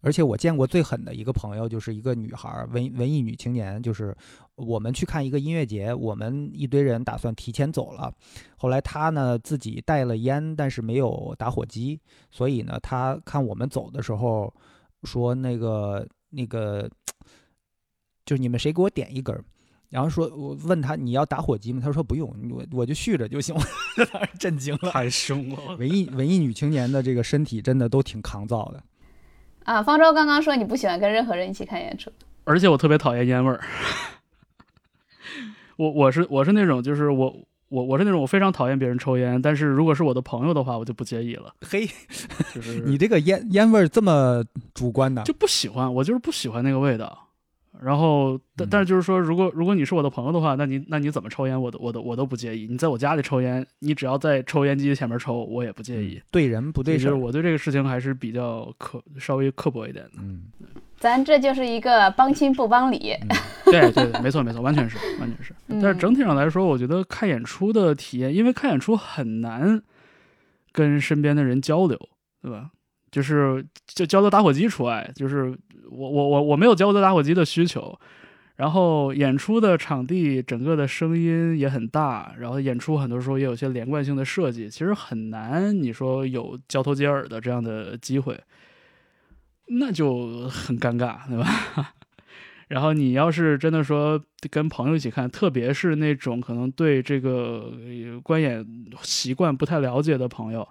而且我见过最狠的一个朋友，就是一个女孩儿，文文艺女青年，就是我们去看一个音乐节，我们一堆人打算提前走了，后来她呢自己带了烟，但是没有打火机，所以呢，她看我们走的时候说那个那个，就是你们谁给我点一根儿。然后说，我问他你要打火机吗？他说不用，我我就续着就行。了 [laughs] 当时震惊了，太凶了。文艺文艺女青年的这个身体真的都挺抗造的。啊，方舟刚刚说你不喜欢跟任何人一起看演出，而且我特别讨厌烟味儿。[laughs] 我我是我是那种就是我我我是那种我非常讨厌别人抽烟，但是如果是我的朋友的话，我就不介意了。嘿，就是你这个烟烟味儿这么主观的，就不喜欢，我就是不喜欢那个味道。然后，但嗯但是就是说，如果如果你是我的朋友的话，那你那你怎么抽烟，我都我都我都不介意。你在我家里抽烟，你只要在抽烟机前面抽，我也不介意。对人不对就是事。我对这个事情还是比较刻稍微刻薄一点的。嗯，咱这就是一个帮亲不帮理。对 [laughs] 对，对没错没错，完全是完全是。嗯但是整体上来说，我觉得看演出的体验，因为看演出很难跟身边的人交流，对吧？就是就交流打火机除外，就是我我我我没有交流打火机的需求。然后演出的场地整个的声音也很大，然后演出很多时候也有些连贯性的设计，其实很难你说有交头接耳的这样的机会，那就很尴尬，对吧？[laughs] 然后你要是真的说跟朋友一起看，特别是那种可能对这个观演习惯不太了解的朋友，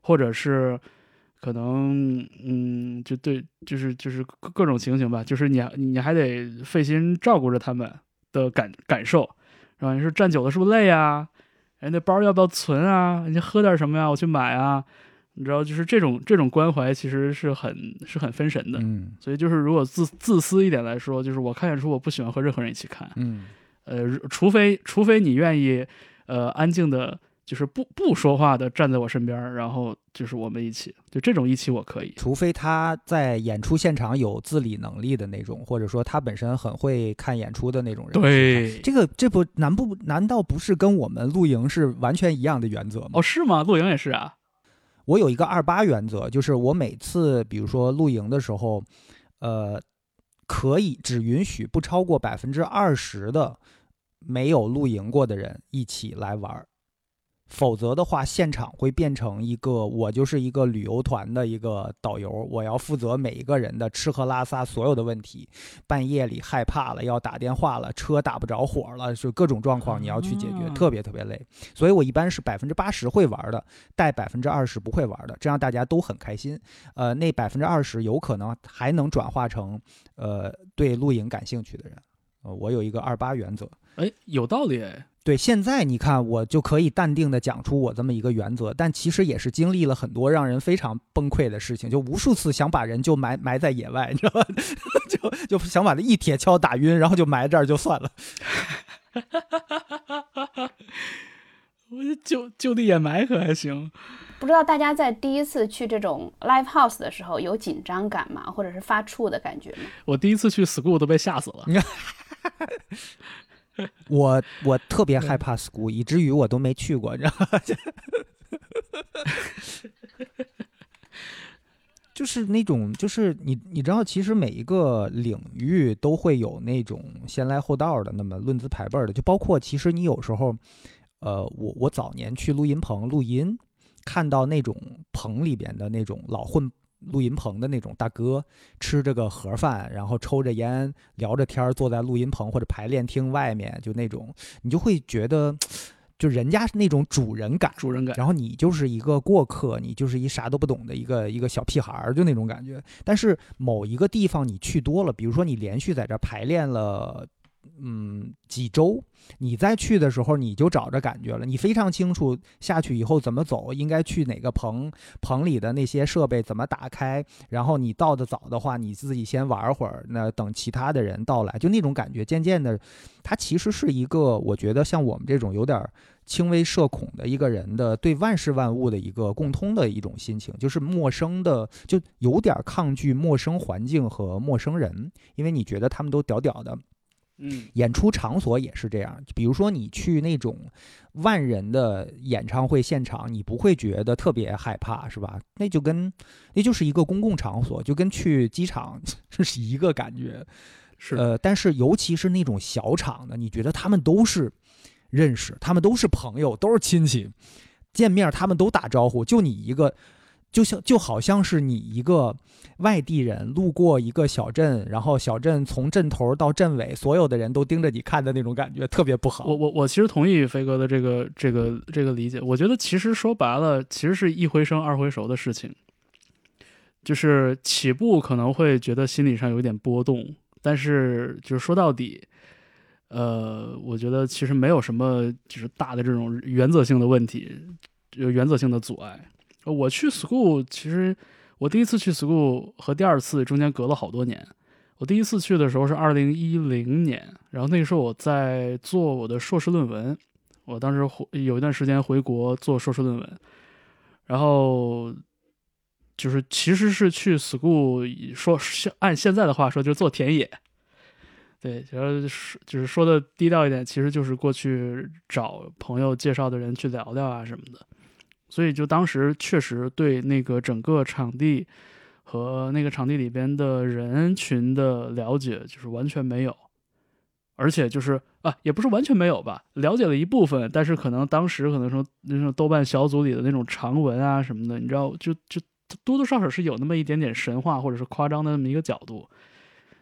或者是可能嗯，就对，就是就是各各种情形吧，就是你你还得费心照顾着他们的感感受，是吧？你说站久了是不是累啊？哎，那包要不要存啊？你喝点什么呀？我去买啊。你知道，就是这种这种关怀其实是很是很分神的。嗯所以就是，如果自自私一点来说，就是我看演出，我不喜欢和任何人一起看，嗯呃，除非除非你愿意，呃，安静的，就是不不说话的站在我身边，然后就是我们一起，就这种一起我可以。除非他在演出现场有自理能力的那种，或者说他本身很会看演出的那种人。，对，这个这不难不难道不是跟我们露营是完全一样的原则吗？哦，是吗？露营也是啊。我有一个二八原则，就是我每次比如说露营的时候，呃，可以只允许不超过百分之二十的没有露营过的人一起来玩儿，否则的话，现场会变成一个我就是一个旅游团的一个导游，我要负责每一个人的吃喝拉撒所有的问题。半夜里害怕了，要打电话了，车打不着火了，就各种状况你要去解决，啊特别特别累。所以我一般是百分之八十会玩的，带百分之二十不会玩的，这样大家都很开心。呃，那百分之二十有可能还能转化成呃对露营感兴趣的人。呃，我有一个二八原则。哎，有道理哎。对，现在你看我就可以淡定的讲出我这么一个原则，但其实也是经历了很多让人非常崩溃的事情，就无数次想把人就埋埋在野外，你知道吧？[laughs] 就就想把他一铁锹打晕，然后就埋这儿就算了。我就就就地掩埋可还行？不知道大家在第一次去这种 live house 的时候有紧张感吗？或者是发怵的感觉吗？我第一次去 school 都被吓死了。[laughs] [laughs] 我我特别害怕 school，以至于我都没去过，你知道吗？[laughs] 就是那种，就是你你知道，其实每一个领域都会有那种先来后到的，那么论资排辈儿的，就包括其实你有时候，呃，我我早年去录音棚录音，看到那种棚里边的那种老混录音棚的那种大哥，吃着个盒饭，然后抽着烟，聊着天儿，坐在录音棚或者排练厅外面，就那种，你就会觉得，[tsk] 就人家是那种主人感，主人感。然后你就是一个过客，你就是一啥都不懂的一个一个小屁孩儿，就那种感觉。但是某一个地方你去多了，比如说你连续在这儿排练了，嗯，几周，你再去的时候你就找着感觉了，你非常清楚下去以后怎么走，应该去哪个棚，棚里的那些设备怎么打开，然后你到的早的话，你自己先玩会儿，那等其他的人到来，就那种感觉，渐渐的，它其实是一个，我觉得像我们这种有点。轻微社恐的一个人的对万事万物的一个共通的一种心情，就是陌生的，就有点抗拒陌生环境和陌生人，因为你觉得他们都屌屌的，嗯演出场所也是这样，比如说你去那种万人的演唱会现场，你不会觉得特别害怕，是吧？那就跟那就是一个公共场所，就跟去机场 [laughs] 是一个感觉。是呃，但是尤其是那种小场的，你觉得他们都是认识，他们都是朋友，都是亲戚，见面他们都打招呼，就你一个，就像就好像是你一个外地人路过一个小镇，然后小镇从镇头到镇尾，所有的人都盯着你看的那种感觉，特别不好。我我我其实同意飞哥的这个这个这个理解。我觉得其实说白了，其实是一回生二回熟的事情。就是起步可能会觉得心理上有点波动，但是就是说到底，呃，我觉得其实没有什么就是大的这种原则性的问题，有原则性的阻碍。我去 school，其实我第一次去 school 和第二次中间隔了好多年。我第一次去的时候是二零一零年，然后那个时候我在做我的硕士论文，我当时回有一段时间回国做硕士论文，然后就是其实是去 school 说按现在的话说就是做田野，对，然后是就是说的低调一点，其实就是过去找朋友介绍的人去聊聊啊什么的，所以就当时确实对那个整个场地。和那个场地里边的人群的了解就是完全没有，而且就是啊，也不是完全没有吧，了解了一部分，但是可能当时可能说那种豆瓣小组里的那种长文啊什么的，你知道，就就多多少少是有那么一点点神话或者是夸张的那么一个角度，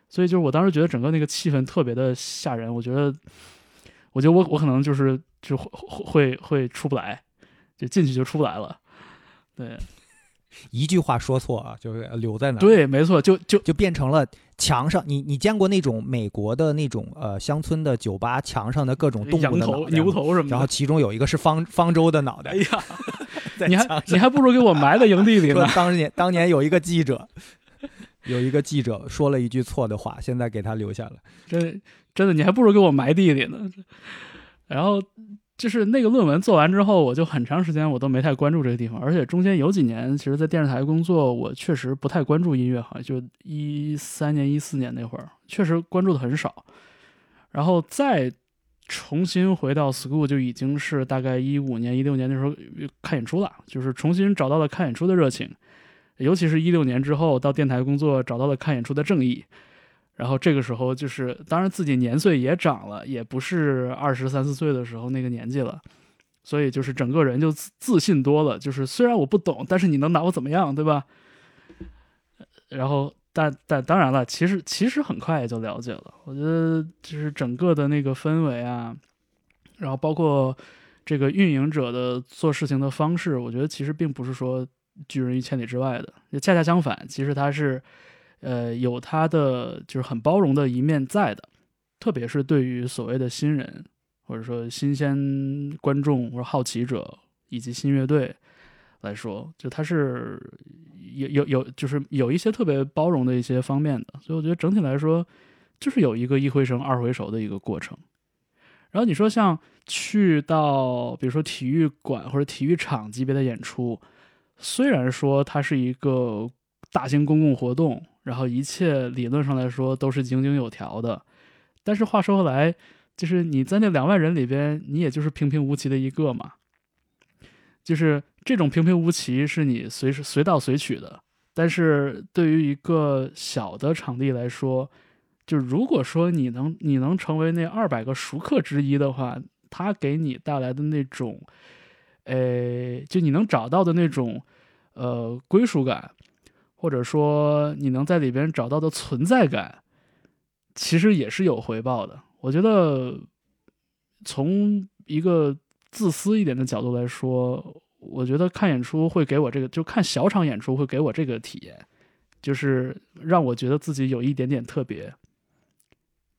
所以就是我当时觉得整个那个气氛特别的吓人，我觉得，我觉得我我可能就是就会会会出不来，就进去就出不来了，对。一句话说错啊，就留在那。对，没错，就就就变成了墙上。你你见过那种美国的那种呃乡村的酒吧墙上的各种动物的头、牛头什么的，然后其中有一个是方方舟的脑袋。哎呀，[laughs] 你还你还不如给我埋在营地里呢。当年当年有一个记者，有一个记者说了一句错的话，现在给他留下了。真真的，你还不如给我埋地里呢。然后。就是那个论文做完之后，我就很长时间我都没太关注这个地方，而且中间有几年，其实，在电视台工作，我确实不太关注音乐行就一三年、一四年那会儿，确实关注的很少。然后再重新回到 school，就已经是大概一五年、一六年那时候看演出了，就是重新找到了看演出的热情，尤其是一六年之后到电台工作，找到了看演出的正义。然后这个时候就是，当然自己年岁也长了，也不是二十三四岁的时候那个年纪了，所以就是整个人就自自信多了。就是虽然我不懂，但是你能拿我怎么样，对吧？然后，但但当然了，其实其实很快也就了解了。我觉得就是整个的那个氛围啊，然后包括这个运营者的做事情的方式，我觉得其实并不是说拒人于千里之外的，恰恰相反，其实他是。呃，有他的就是很包容的一面在的，特别是对于所谓的新人，或者说新鲜观众或者好奇者以及新乐队来说，就他是有有有，就是有一些特别包容的一些方面的，所以我觉得整体来说，就是有一个一回生二回熟的一个过程。然后你说像去到比如说体育馆或者体育场级别的演出，虽然说它是一个大型公共活动。然后一切理论上来说都是井井有条的，但是话说回来，就是你在那两万人里边，你也就是平平无奇的一个嘛。就是这种平平无奇是你随时随到随取的，但是对于一个小的场地来说，就如果说你能你能成为那二百个熟客之一的话，他给你带来的那种，呃，就你能找到的那种，呃，归属感。或者说你能在里边找到的存在感，其实也是有回报的。我觉得，从一个自私一点的角度来说，我觉得看演出会给我这个，就看小场演出会给我这个体验，就是让我觉得自己有一点点特别。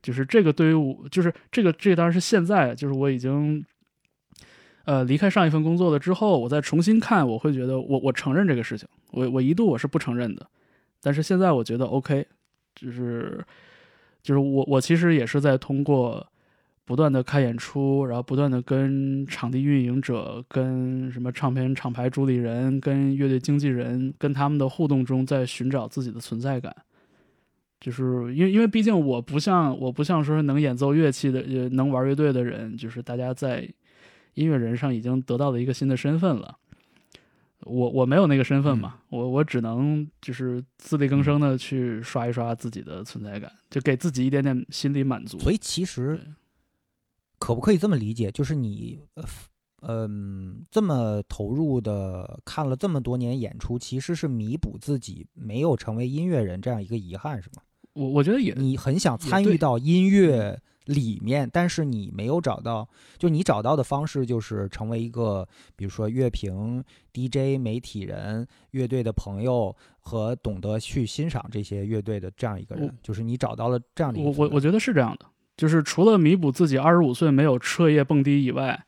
就是这个对于我，就是这个这当然是现在，就是我已经，呃，离开上一份工作了之后，我再重新看，我会觉得我我承认这个事情。我我一度我是不承认的，但是现在我觉得 OK，就是就是我我其实也是在通过不断的开演出，然后不断的跟场地运营者、跟什么唱片厂牌主理人、跟乐队经纪人跟他们的互动中，在寻找自己的存在感。就是因为因为毕竟我不像我不像说能演奏乐器的呃能玩乐队的人，就是大家在音乐人上已经得到了一个新的身份了。我我没有那个身份嘛，我我只能就是自力更生的去刷一刷自己的存在感，就给自己一点点心理满足。所以其实可不可以这么理解？就是你，呃嗯，这么投入的看了这么多年演出，其实是弥补自己没有成为音乐人这样一个遗憾，是吗？我我觉得也你很想参与到音乐里面，但是你没有找到，就你找到的方式就是成为一个，比如说乐评、DJ、媒体人、乐队的朋友和懂得去欣赏这些乐队的这样一个人，就是你找到了这样的一个我。我我觉得是这样的，就是除了弥补自己二十五岁没有彻夜蹦迪以外，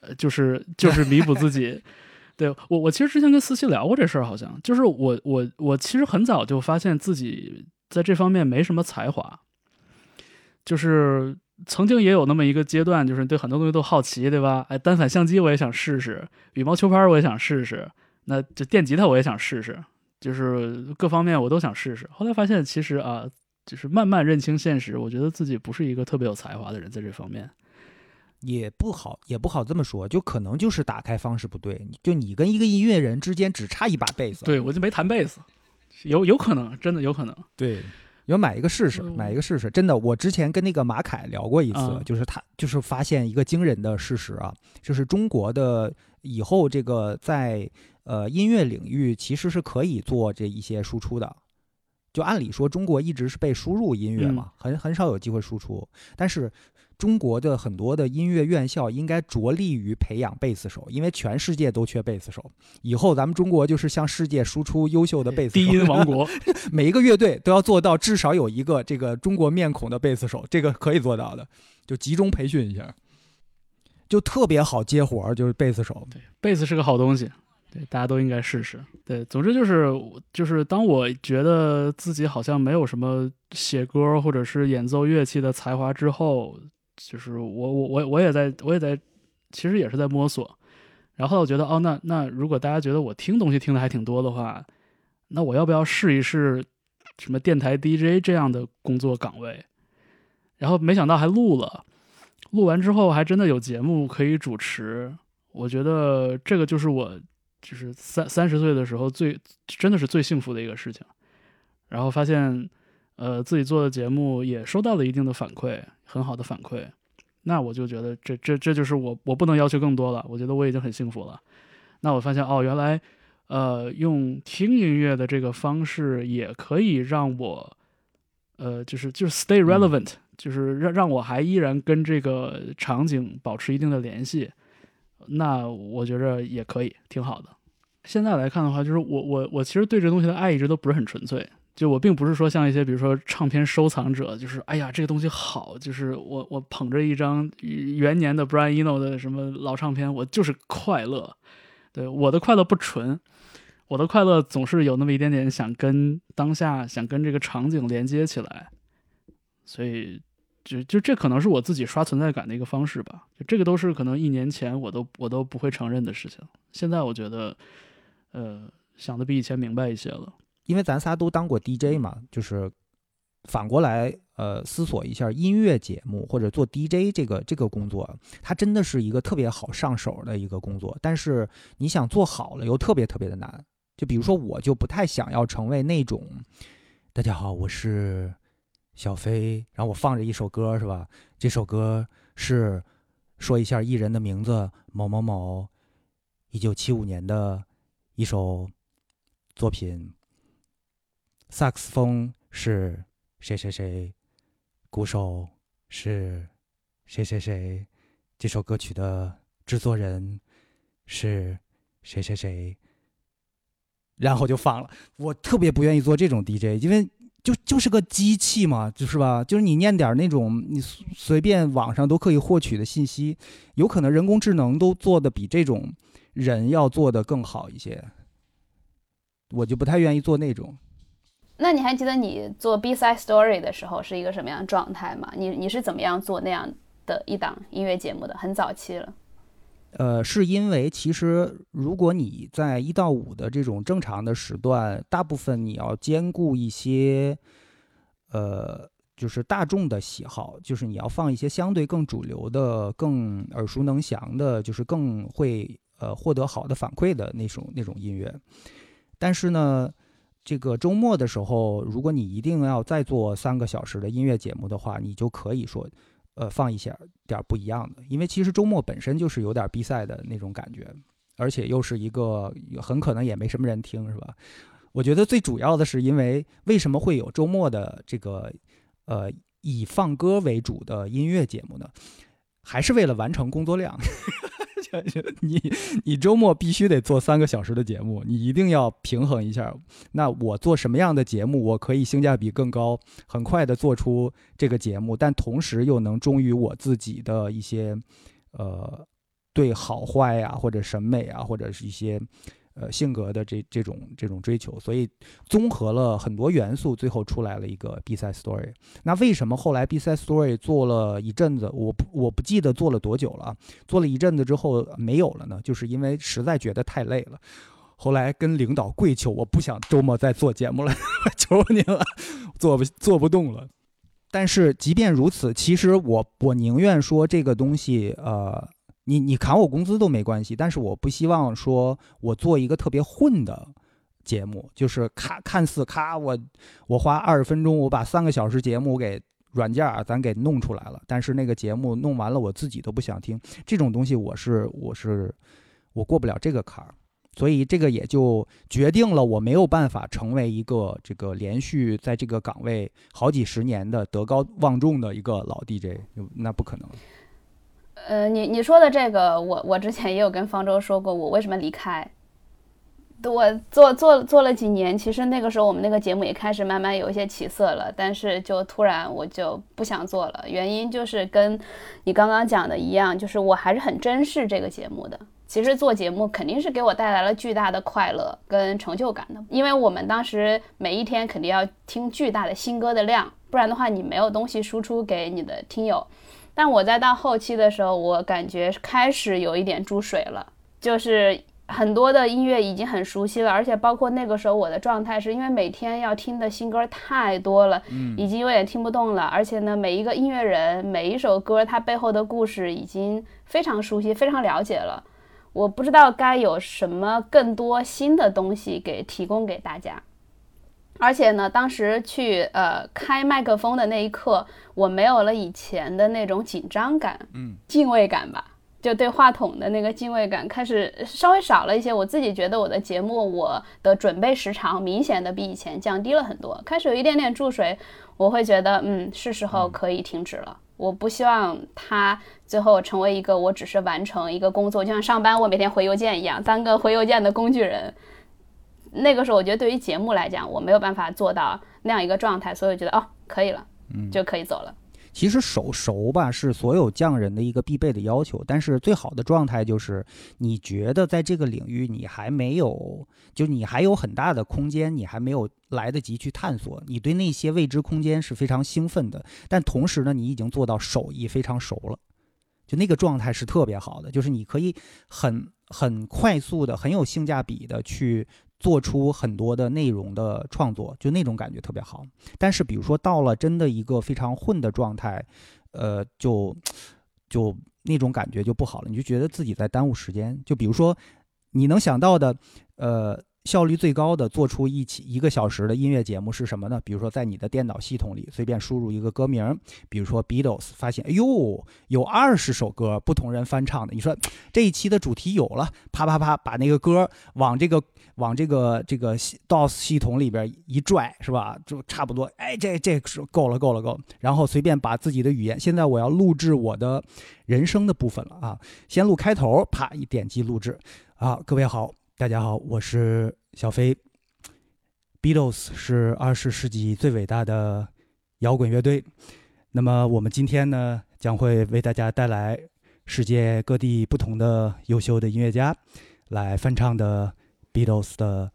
呃，就是就是弥补自己。[laughs] 对我，我其实之前跟思琪聊过这事儿，好像就是我我我其实很早就发现自己在这方面没什么才华，就是曾经也有那么一个阶段，就是对很多东西都好奇，对吧？哎，单反相机我也想试试，羽毛球拍我也想试试，那这电吉他我也想试试，就是各方面我都想试试。后来发现，其实啊，就是慢慢认清现实，我觉得自己不是一个特别有才华的人，在这方面。也不好，也不好这么说，就可能就是打开方式不对，就你跟一个音乐人之间只差一把贝斯，对我就没弹贝斯，有有可能，真的有可能。对，要买一个试试，嗯买一个试试。真的，我之前跟那个马凯聊过一次，嗯就是他就是发现一个惊人的事实啊，就是中国的以后这个在呃音乐领域其实是可以做这一些输出的。就按理说，中国一直是被输入音乐嗯嘛，很很少有机会输出。但是中国的很多的音乐院校应该着力于培养贝斯手，因为全世界都缺贝斯手。以后咱们中国就是向世界输出优秀的贝斯手。低音王国，[laughs] 每一个乐队都要做到至少有一个这个中国面孔的贝斯手，这个可以做到的，就集中培训一下，就特别好接活儿，就是贝斯手。对，贝斯是个好东西，对，大家都应该试试。对，总之就是就是，当我觉得自己好像没有什么写歌或者是演奏乐器的才华之后，就是我我我我也在我也在，其实也是在摸索。然后我觉得，哦，那那如果大家觉得我听东西听的还挺多的话，那我要不要试一试什么电台 DJ 这样的工作岗位？然后没想到还录了，录完之后还真的有节目可以主持。我觉得这个就是我就是三三十岁的时候最真的是最幸福的一个事情。然后发现，呃，自己做的节目也收到了一定的反馈，很好的反馈。那我就觉得这这这就是我我不能要求更多了，我觉得我已经很幸福了。那我发现哦，原来呃用听音乐的这个方式也可以让我呃就是就是 stay relevant，、就是让让我还依然跟这个场景保持一定的联系。那我觉着也可以，挺好的。现在来看的话，就是我我我其实对这东西的爱一直都不是很纯粹。就我并不是说像一些比如说唱片收藏者，就是哎呀这个东西好，就是我我捧着一张元年的 Brian Eno 的什么老唱片，我就是快乐。对我的快乐不纯，我的快乐总是有那么一点点想跟当下、想跟这个场景连接起来，所以就就这可能是我自己刷存在感的一个方式吧。就这个都是可能一年前我都我都不会承认的事情，现在我觉得，呃，想的比以前明白一些了。因为咱仨都当过 DJ 嘛，就是反过来呃思索一下音乐节目或者做 DJ 这个这个工作，它真的是一个特别好上手的一个工作，但是你想做好了又特别特别的难。就比如说，我就不太想要成为那种，大家好，我是小飞，然后我放着一首歌是吧？这首歌是说一下艺人的名字某某某，一九七五年的一首作品。萨克斯风是谁谁谁，鼓手是谁谁谁，这首歌曲的制作人是谁谁谁，然后就放了。我特别不愿意做这种 DJ，因为就就是个机器嘛，就是吧？就是你念点那种你随随便网上都可以获取的信息，有可能人工智能都做的比这种人要做的更好一些，我就不太愿意做那种。那你还记得你做 B side story 的时候是一个什么样状态吗？你你是怎么样做那样的一档音乐节目的？很早期了。呃，是因为其实如果你在一到五的这种正常的时段，大部分你要兼顾一些，呃，就是大众的喜好，就是你要放一些相对更主流的、更耳熟能详的，就是更会呃获得好的反馈的那种那种音乐。但是呢，这个周末的时候，如果你一定要再做三个小时的音乐节目的话，你就可以说，呃，放一些点不一样的，因为其实周末本身就是有点比赛的那种感觉，而且又是一个很可能也没什么人听，是吧？我觉得最主要的是，因为为什么会有周末的这个呃以放歌为主的音乐节目呢？还是为了完成工作量。[laughs] 你你周末必须得做三个小时的节目，你一定要平衡一下。那我做什么样的节目，我可以性价比更高，很快的做出这个节目，但同时又能忠于我自己的一些呃对好坏呀，或者审美啊，或者是一些。呃，性格的这这种这种追求，所以综合了很多元素，最后出来了一个 B 赛 story。那为什么后来 B 赛 story 做了一阵子，我不我不记得做了多久了，做了一阵子之后没有了呢？就是因为实在觉得太累了。后来跟领导跪求，我不想周末再做节目了，[laughs] 求你了，做不做不动了。但是即便如此，其实我我宁愿说这个东西，呃。你你砍我工资都没关系，但是我不希望说我做一个特别混的节目，就是咔看似咔我我花二十分钟我把三个小时节目给软件咱给弄出来了，但是那个节目弄完了我自己都不想听，这种东西我是我是我过不了这个坎儿，所以这个也就决定了我没有办法成为一个这个连续在这个岗位好几十年的德高望重的一个老 DJ，那不可能。呃，你你说的这个，我我之前也有跟方舟说过，我为什么离开。我做做做了几年，其实那个时候我们那个节目也开始慢慢有一些起色了，但是就突然我就不想做了。原因就是跟你刚刚讲的一样，就是我还是很珍视这个节目的。其实做节目肯定是给我带来了巨大的快乐跟成就感的，因为我们当时每一天肯定要听巨大的新歌的量，不然的话你没有东西输出给你的听友。但我在到后期的时候，我感觉开始有一点注水了，就是很多的音乐已经很熟悉了，而且包括那个时候我的状态是因为每天要听的新歌太多了，嗯，已经有点听不动了，而且呢，每一个音乐人每一首歌它背后的故事已经非常熟悉、非常了解了，我不知道该有什么更多新的东西给提供给大家。而且呢，当时去呃开麦克风的那一刻，我没有了以前的那种紧张感，嗯，敬畏感吧，就对话筒的那个敬畏感开始稍微少了一些。我自己觉得我的节目，我的准备时长明显的比以前降低了很多，开始有一点点注水，我会觉得嗯是时候可以停止了。我不希望它最后成为一个我只是完成一个工作，就像上班我每天回邮件一样，当个回邮件的工具人。那个时候，我觉得对于节目来讲，我没有办法做到那样一个状态，所以我觉得哦，可以了，嗯，就可以走了。其实手熟吧是所有匠人的一个必备的要求，但是最好的状态就是你觉得在这个领域你还没有，就你还有很大的空间，你还没有来得及去探索，你对那些未知空间是非常兴奋的，但同时呢，你已经做到手艺非常熟了，就那个状态是特别好的，就是你可以很很快速的、很有性价比的去。做出很多的内容的创作，就那种感觉特别好。但是，比如说到了真的一个非常混的状态，呃，就就那种感觉就不好了。你就觉得自己在耽误时间。就比如说，你能想到的，呃。效率最高的做出一起一个小时的音乐节目是什么呢？比如说在你的电脑系统里随便输入一个歌名，比如说 Beatles，发现哎呦有二十首歌不同人翻唱的，你说这一期的主题有了，啪啪啪把那个歌往这个往这个这个 DOS 系统里边一拽，是吧？就差不多，哎这这是够了够了够了。然后随便把自己的语言，现在我要录制我的人声的部分了啊，先录开头，啪一点击录制，啊各位好。大家好，我是小飞。Beatles 是二十世纪最伟大的摇滚乐队。那么我们今天呢，将会为大家带来世界各地不同的优秀的音乐家来翻唱的 Beatles 的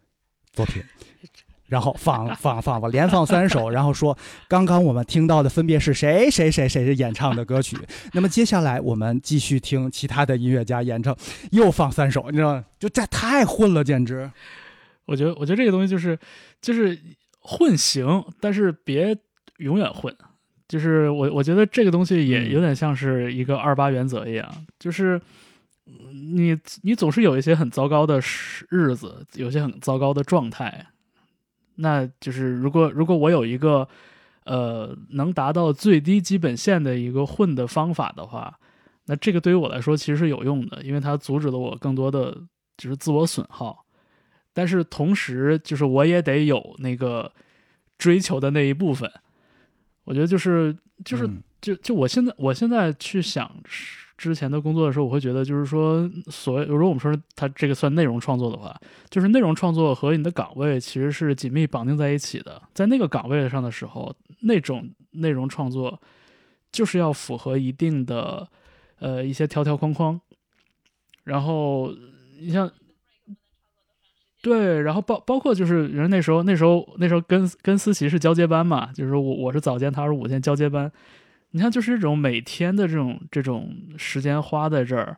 作品。然后放 [laughs] 放放吧，连放三首，[laughs] 然后说，刚刚我们听到的分别是谁谁谁谁演唱的歌曲。那么接下来我们继续听其他的音乐家演唱，又放三首，你知道吗？就这太混了，简直。我觉得，我觉得这个东西就是，就是混行，但是别永远混。就是我我觉得这个东西也嗯有点像是一个二八原则一样，就是你你总是有一些很糟糕的时日子，有些很糟糕的状态，那就是如果如果我有一个呃能达到最低基本线的一个混的方法的话，那这个对于我来说其实是有用的，因为它阻止了我更多的就是自我损耗，但是同时就是我也得有那个追求的那一部分。我觉得就是就是嗯就就我现在我现在去想之前的工作的时候，我会觉得就是说，所谓如果我们说它这个算内容创作的话，就是内容创作和你的岗位其实是紧密绑定在一起的。在那个岗位上的时候，那种内容创作就是要符合一定的呃一些条条框框，然后你像。对，然后包包括就是人那时候那时候那时候跟跟思琪是交接班嘛，就是我我是早间，他是午间交接班。你看，就是这种每天的这种这种时间花在这儿，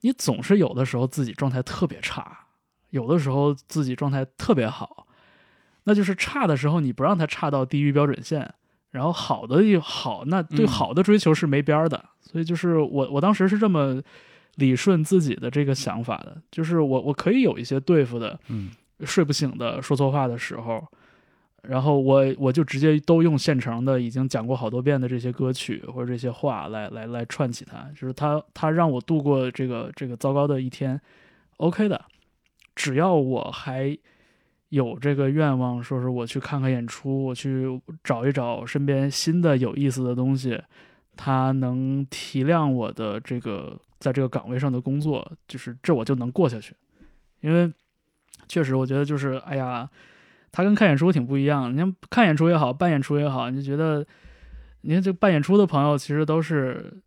你总是有的时候自己状态特别差，有的时候自己状态特别好。那就是差的时候，你不让它差到低于标准线，然后好的又好，那对嗯好的追求是没边儿的。所以就是我我当时是这么理顺自己的这个想法的，就是我我可以有一些对付的，嗯睡不醒的说错话的时候，然后我我就直接都用现成的已经讲过好多遍的这些歌曲或者这些话来来来串起它，就是它它让我度过这个这个糟糕的一天，OK 的，只要我还有这个愿望，说是我去看看演出，我去找一找身边新的有意思的东西，它能提亮我的这个在这个岗位上的工作，就是这我就能过下去，因为。确实，我觉得就是，哎呀，他跟看演出挺不一样。你看看演出也好，办演出也好，你就觉得，你看这办演出的朋友其实都是，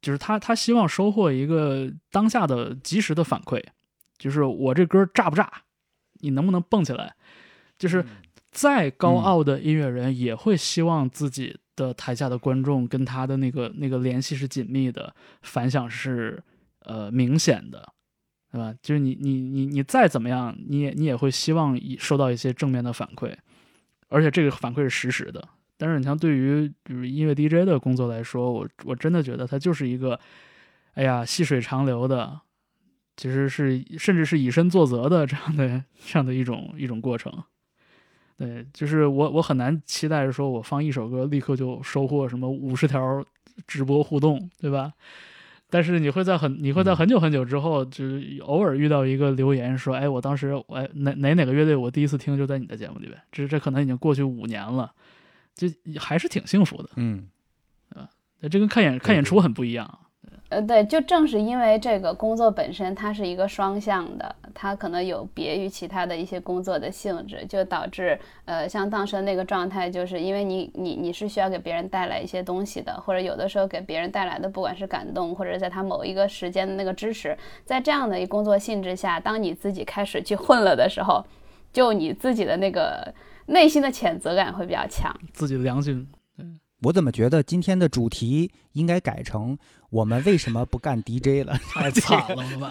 就是他他希望收获一个当下的及时的反馈，就是我这歌炸不炸，你能不能蹦起来？就是再高傲的音乐人也会希望自己的台下的观众跟他的那个那个联系是紧密的，反响是呃明显的。对吧？就是你你你你再怎么样，你也你也会希望以收到一些正面的反馈，而且这个反馈是实时的。但是你像对于比如音乐 DJ 的工作来说，我我真的觉得它就是一个，哎呀，细水长流的，其实是甚至是以身作则的这样的这样的一种一种过程。对，就是我我很难期待说我放一首歌立刻就收获什么五十条直播互动，对吧？但是你会在很你会在很久很久之后，就是偶尔遇到一个留言说，哎，我当时哎哪哪哪个乐队我第一次听就在你的节目里边，这这可能已经过去五年了，这还是挺幸福的。嗯，这跟看演看演出很不一样。呃，对，就正是因为这个工作本身它是一个双向的，它可能有别于其他的一些工作的性质，就导致呃，像当时那个状态，就是因为你你你是需要给别人带来一些东西的，或者有的时候给别人带来的不管是感动，或者在他某一个时间的那个支持，在这样的一工作性质下，当你自己开始去混了的时候，就你自己的那个内心的谴责感会比较强。自己的良心，我怎么觉得今天的主题应该改成我们为什么不干 DJ 了？[laughs] 太惨了，我们。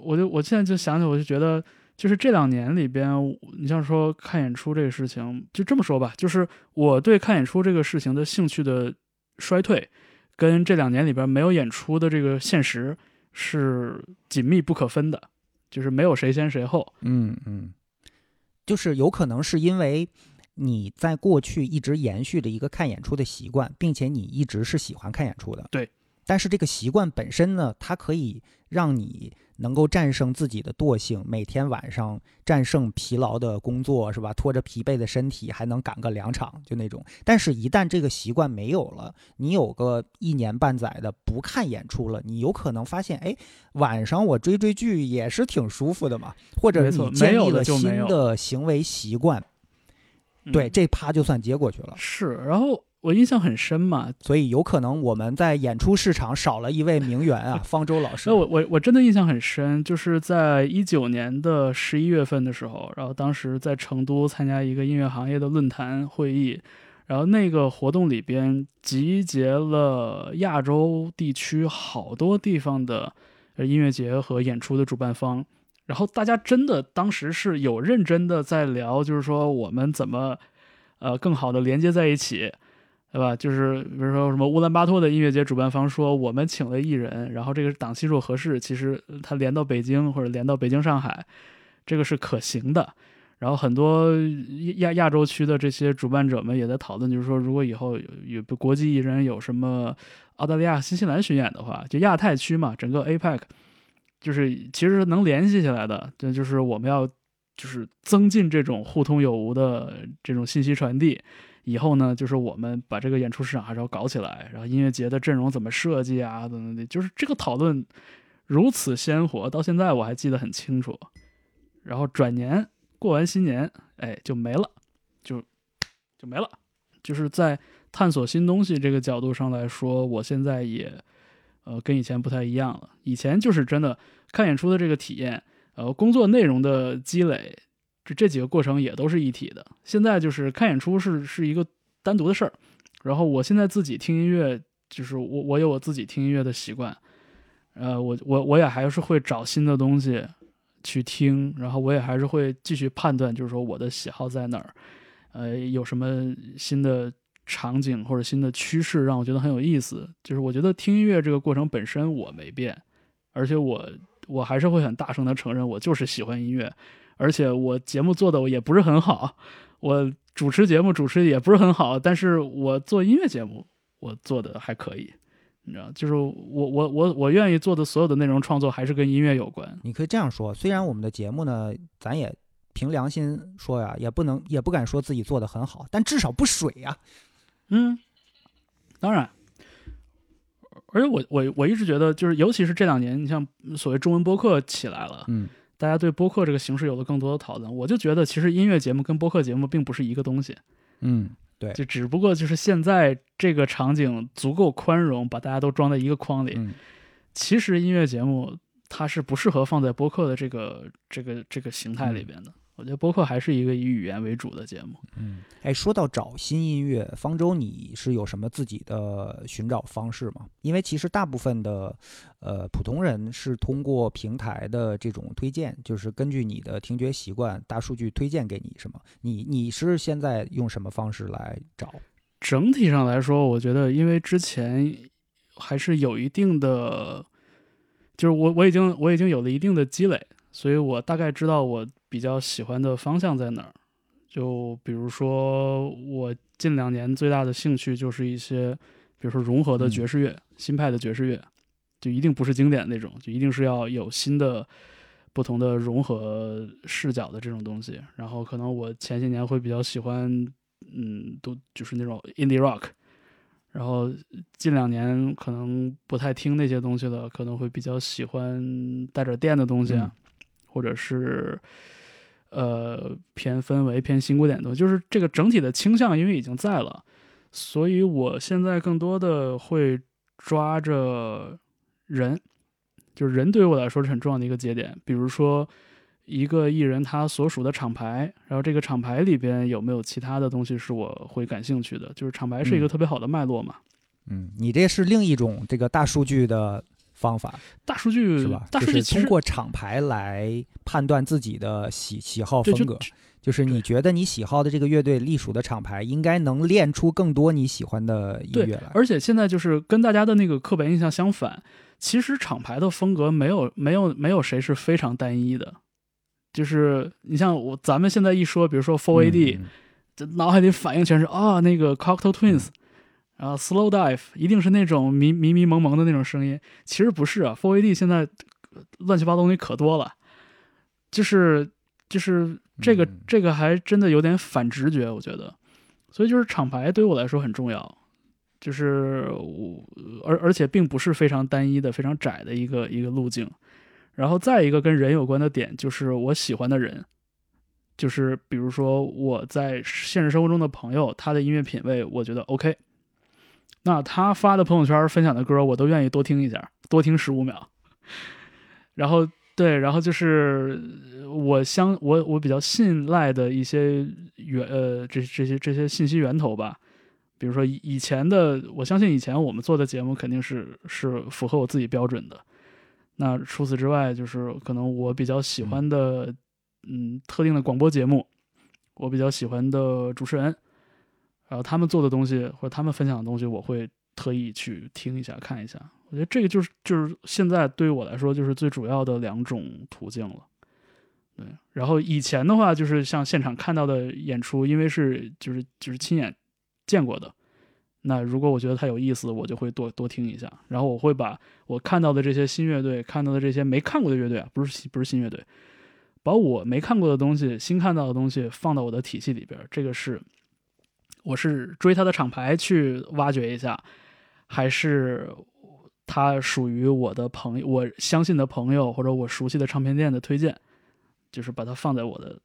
我就我现在就想起，我就觉得，就是这两年里边，你像说看演出这个事情，就这么说吧，就是我对看演出这个事情的兴趣的衰退，跟这两年里边没有演出的这个现实是紧密不可分的，就是没有谁先谁后。嗯嗯，就是有可能是因为你在过去一直延续着一个看演出的习惯，并且你一直是喜欢看演出的。对。但是这个习惯本身呢，它可以让你能够战胜自己的惰性，每天晚上战胜疲劳的工作，是吧？拖着疲惫的身体还能赶个两场，就那种。但是，一旦这个习惯没有了，你有个一年半载的不看演出了，你有可能发现，哎，晚上我追追剧也是挺舒服的嘛，或者你建没有立了新的行为习惯，嗯对，这趴就算接过去了。是，然后我印象很深嘛，所以有可能我们在演出市场少了一位名媛啊，[laughs] 方舟老师那。我我我真的印象很深，就是在一九年的十一月份的时候，然后当时在成都参加一个音乐行业的论坛会议，然后那个活动里边集结了亚洲地区好多地方的呃音乐节和演出的主办方，然后大家真的当时是有认真的在聊，就是说我们怎么。呃更好的连接在一起，对吧？就是比如说什么乌兰巴托的音乐节主办方说我们请了艺人，然后这个档期若合适，其实他连到北京或者连到北京上海，这个是可行的。然后很多亚亚洲区的这些主办者们也在讨论，就是说，如果以后有有国际艺人有什么澳大利亚、新西兰巡演的话，就亚太区嘛，整个 APEC，就是其实能联系起来的。这就是我们要就是增进这种互通有无的这种信息传递。以后呢，就是我们把这个演出市场还是要搞起来，然后音乐节的阵容怎么设计啊，等等的，就是这个讨论如此鲜活，到现在我还记得很清楚。然后转年。过完新年，哎，就没了，就就没了。就是在探索新东西这个角度上来说，我现在也呃跟以前不太一样了。以前就是真的看演出的这个体验，呃，工作内容的积累，这这几个过程也都是一体的。现在就是看演出是是一个单独的事儿。然后我现在自己听音乐，就是我我有我自己听音乐的习惯，呃，我我我也还是会找新的东西。去听，然后我也还是会继续判断，就是说我的喜好在哪儿，呃，有什么新的场景或者新的趋势让我觉得很有意思。就是我觉得听音乐这个过程本身我没变，而且我我还是会很大声的承认我就是喜欢音乐，而且我节目做的也不是很好，我主持节目主持也不是很好，但是我做音乐节目我做的还可以。你知道，就是我我我我愿意做的所有的内容创作还是跟音乐有关。你可以这样说，虽然我们的节目呢，咱也凭良心说呀，也不能也不敢说自己做的很好，但至少不水呀。嗯，当然，而且我我我一直觉得，就是尤其是这两年，你像所谓中文播客起来了，嗯，大家对播客这个形式有了更多的讨论，我就觉得其实音乐节目跟播客节目并不是一个东西。嗯。对，就只不过就是现在这个场景足够宽容，把大家都装在一个框里。其实音乐节目它是不适合放在播客的这个这个这个形态里边的。我觉得播客还是一个以语言为主的节目。嗯，哎，说到找新音乐，方舟，你是有什么自己的寻找方式吗？因为其实大部分的，呃，普通人是通过平台的这种推荐，就是根据你的听觉习惯，大数据推荐给你，什么？你你是现在用什么方式来找？整体上来说，我觉得，因为之前还是有一定的，就是我我已经我已经有了一定的积累，所以我大概知道我。比较喜欢的方向在哪儿？就比如说，我近两年最大的兴趣就是一些，比如说融合的爵士乐、新派的爵士乐，就一定不是经典那种，就一定是要有新的、不同的融合视角的这种东西。然后，可能我前些年会比较喜欢，嗯，都就是那种 indie rock。然后近两年可能不太听那些东西了，可能会比较喜欢带点电的东西，或者是。呃，偏氛围、偏新古典的，就是这个整体的倾向，因为已经在了，所以我现在更多的会抓着人，就是人对于我来说是很重要的一个节点。比如说，一个艺人他所属的厂牌，然后这个厂牌里边有没有其他的东西是我会感兴趣的，就是厂牌是一个特别好的脉络嘛。嗯，你这是另一种这个大数据的。方法，大数据是吧？大数据通过厂牌来判断自己的喜喜好风格，就是你觉得你喜好的这个乐队隶属的厂牌，应该能练出更多你喜欢的音乐来。而且现在就是跟大家的那个刻板印象相反，其实厂牌的风格没有没有没有谁是非常单一的。就是你像我咱们现在一说，比如说 Four AD，这脑海里反应全是啊那个 Cocktail Twins。然后 slow dive 一定是那种迷迷迷蒙蒙的那种声音，其实不是啊。Four AD 现在乱七八糟东西可多了，就是就是这个这个还真的有点反直觉，我觉得。所以就是厂牌对于我来说很重要，就是我而而且并不是非常单一的、非常窄的一个一个路径。然后再一个跟人有关的点，就是我喜欢的人，就是比如说我在现实生活中的朋友，他的音乐品味我觉得 OK。那他发的朋友圈分享的歌，我都愿意多听一下，多听十五秒。然后对，然后就是我相我我比较信赖的一些源呃这这些这些信息源头吧。比如说以前的，我相信以前我们做的节目肯定是是符合我自己标准的。那除此之外，就是可能我比较喜欢的嗯特定的广播节目，我比较喜欢的主持人。然后他们做的东西或者他们分享的东西，我会特意去听一下看一下。我觉得这个就是就是现在对于我来说就是最主要的两种途径了。对，然后以前的话就是像现场看到的演出，因为是就是就是亲眼见过的，那如果我觉得它有意思，我就会多多听一下。然后我会把我看到的这些新乐队，看到的这些没看过的乐队啊，不是不是新乐队，把我没看过的东西、新看到的东西放到我的体系里边，这个是我是追他的厂牌去挖掘一下，还是？他属于我的朋友，我相信的朋友或者我熟悉的唱片店的推荐，就是把它放在我的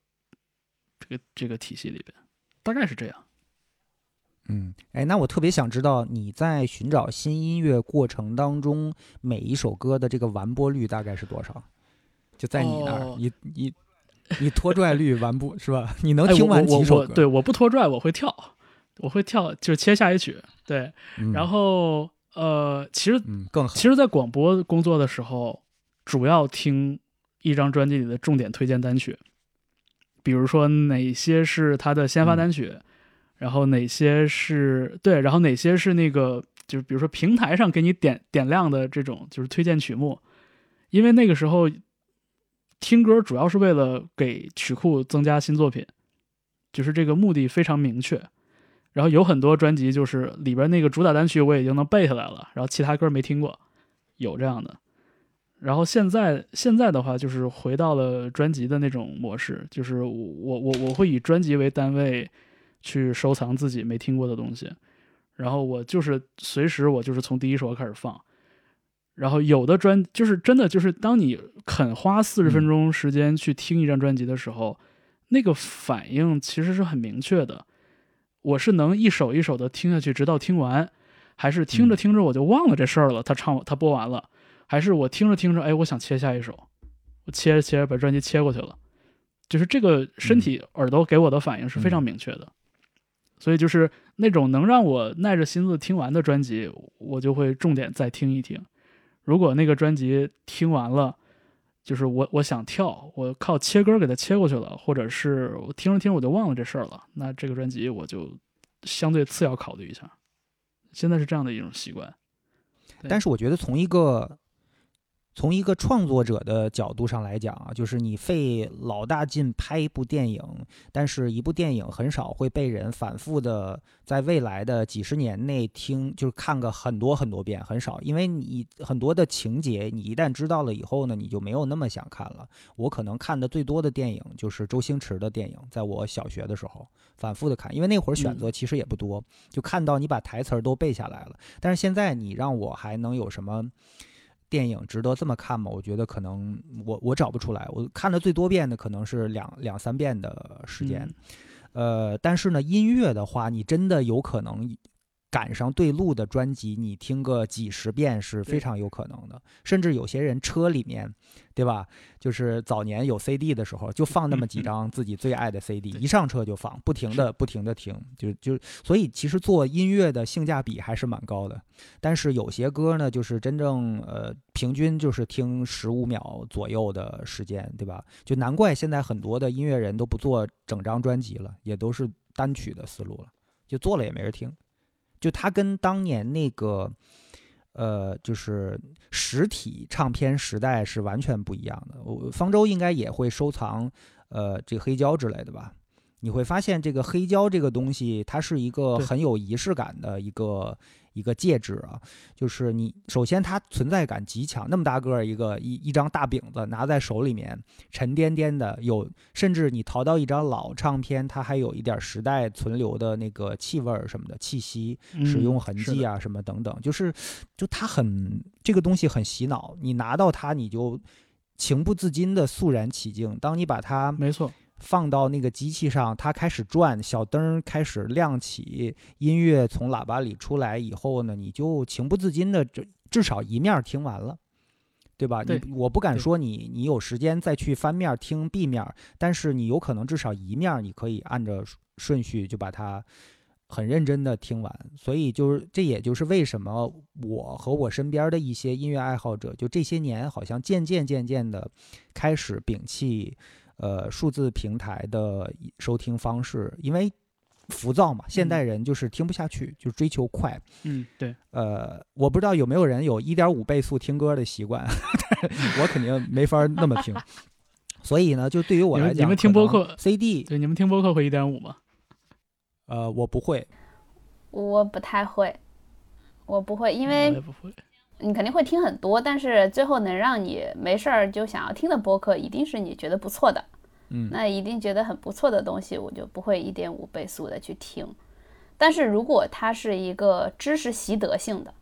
这个这个体系里边，大概是这样。嗯，哎，那我特别想知道你在寻找新音乐过程当中，每一首歌的这个完播率大概是多少？就在你那儿，你你你拖拽率完不是吧？你能听完几首歌？对，我不拖拽，我会跳，我会跳，就是切下一曲。对，然后。呃，其实更好。其实，在广播工作的时候，主要听一张专辑里的重点推荐单曲，比如说哪些是他的先发单曲，然后哪些是对，然后哪些是那个，就是比如说平台上给你点点亮的这种，就是推荐曲目，因为那个时候听歌主要是为了给曲库增加新作品，就是这个目的非常明确。然后有很多专辑，就是里边那个主打单曲我已经能背下来了，然后其他歌没听过，有这样的。然后现在现在的话，就是回到了专辑的那种模式，就是我我我会以专辑为单位去收藏自己没听过的东西，然后我就是随时我就是从第一首开始放。然后有的专就是真的就是当你肯花四十分钟时间去听一张专辑的时候，那个反应其实是很明确的。我是能一首一首的听下去，直到听完，还是听着听着我就忘了这事儿了？他唱他播完了，还是我听着听着，哎，我想切下一首，我切着切着把专辑切过去了，就是这个身体耳朵给我的反应是非常明确的，所以就是那种能让我耐着心思听完的专辑，我就会重点再听一听。如果那个专辑听完了，就是我我想跳，我靠切歌给它切过去了，或者是我听着听着我就忘了这事儿了，那这个专辑我就相对次要考虑一下。现在是这样的一种习惯，但是我觉得从一个。从一个创作者的角度上来讲啊，就是你费老大劲拍一部电影，但是一部电影很少会被人反复的在未来的几十年内听，就是看个很多很多遍，很少。因为你很多的情节，你一旦知道了以后呢，你就没有那么想看了。我可能看的最多的电影就是周星驰的电影，在我小学的时候反复的看，因为那会儿选择其实也不多，就看到你把台词儿都背下来了。但是现在你让我还能有什么？电影值得这么看吗？我觉得可能我我找不出来。我看的最多遍的可能是两两三遍的时间，呃，但是呢，音乐的话，你真的有可能。赶上对路的专辑，你听个几十遍是非常有可能的。甚至有些人车里面，对吧？就是早年有 CD 的时候，就放那么几张自己最爱的 CD，一上车就放，不停的不停的听，就就所以其实做音乐的性价比还是蛮高的。但是有些歌呢，就是真正呃平均就是听十五秒左右的时间，对吧？就难怪现在很多的音乐人都不做整张专辑了，也都是单曲的思路了，就做了也没人听。就它跟当年那个，呃，就是实体唱片时代是完全不一样的。我方舟应该也会收藏，呃，这个黑胶之类的吧？你会发现这个黑胶这个东西，它是一个很有仪式感的一个。一个戒指啊，就是你首先它存在感极强，那么大个儿一个一一张大饼子拿在手里面，沉甸甸的，有甚至你淘到一张老唱片，它还有一点时代存留的那个气味儿什么的气息、使用痕迹啊什么等等，就是就它很这个东西很洗脑，你拿到它你就情不自禁的肃然起敬。当你把它没错。放到那个机器上，它开始转，小灯开始亮起，音乐从喇叭里出来以后呢，你就情不自禁的，至至少一面听完了，对吧？你我不敢说你你有时间再去翻面听 B 面，但是你有可能至少一面你可以按着顺序就把它很认真的听完。所以就是这也就是为什么我和我身边的一些音乐爱好者，就这些年好像渐渐渐渐的开始摒弃。呃，数字平台的收听方式，因为浮躁嘛，现代人就是听不下去，就追求快。嗯，对，呃，我不知道有没有人有一点五倍速听歌的习惯，我肯定没法那么听。[laughs] 所以呢，就对于我来讲，你们听播客，CD，对，你们听播客会一点五吗？呃，我不会，我不太会，我不会，因为。你肯定会听很多，但是最后能让你没事儿就想要听的播客，一定是你觉得不错的。嗯，那一定觉得很不错的东西，我就不会一点五倍速的去听。但是如果它是一个知识习得性的，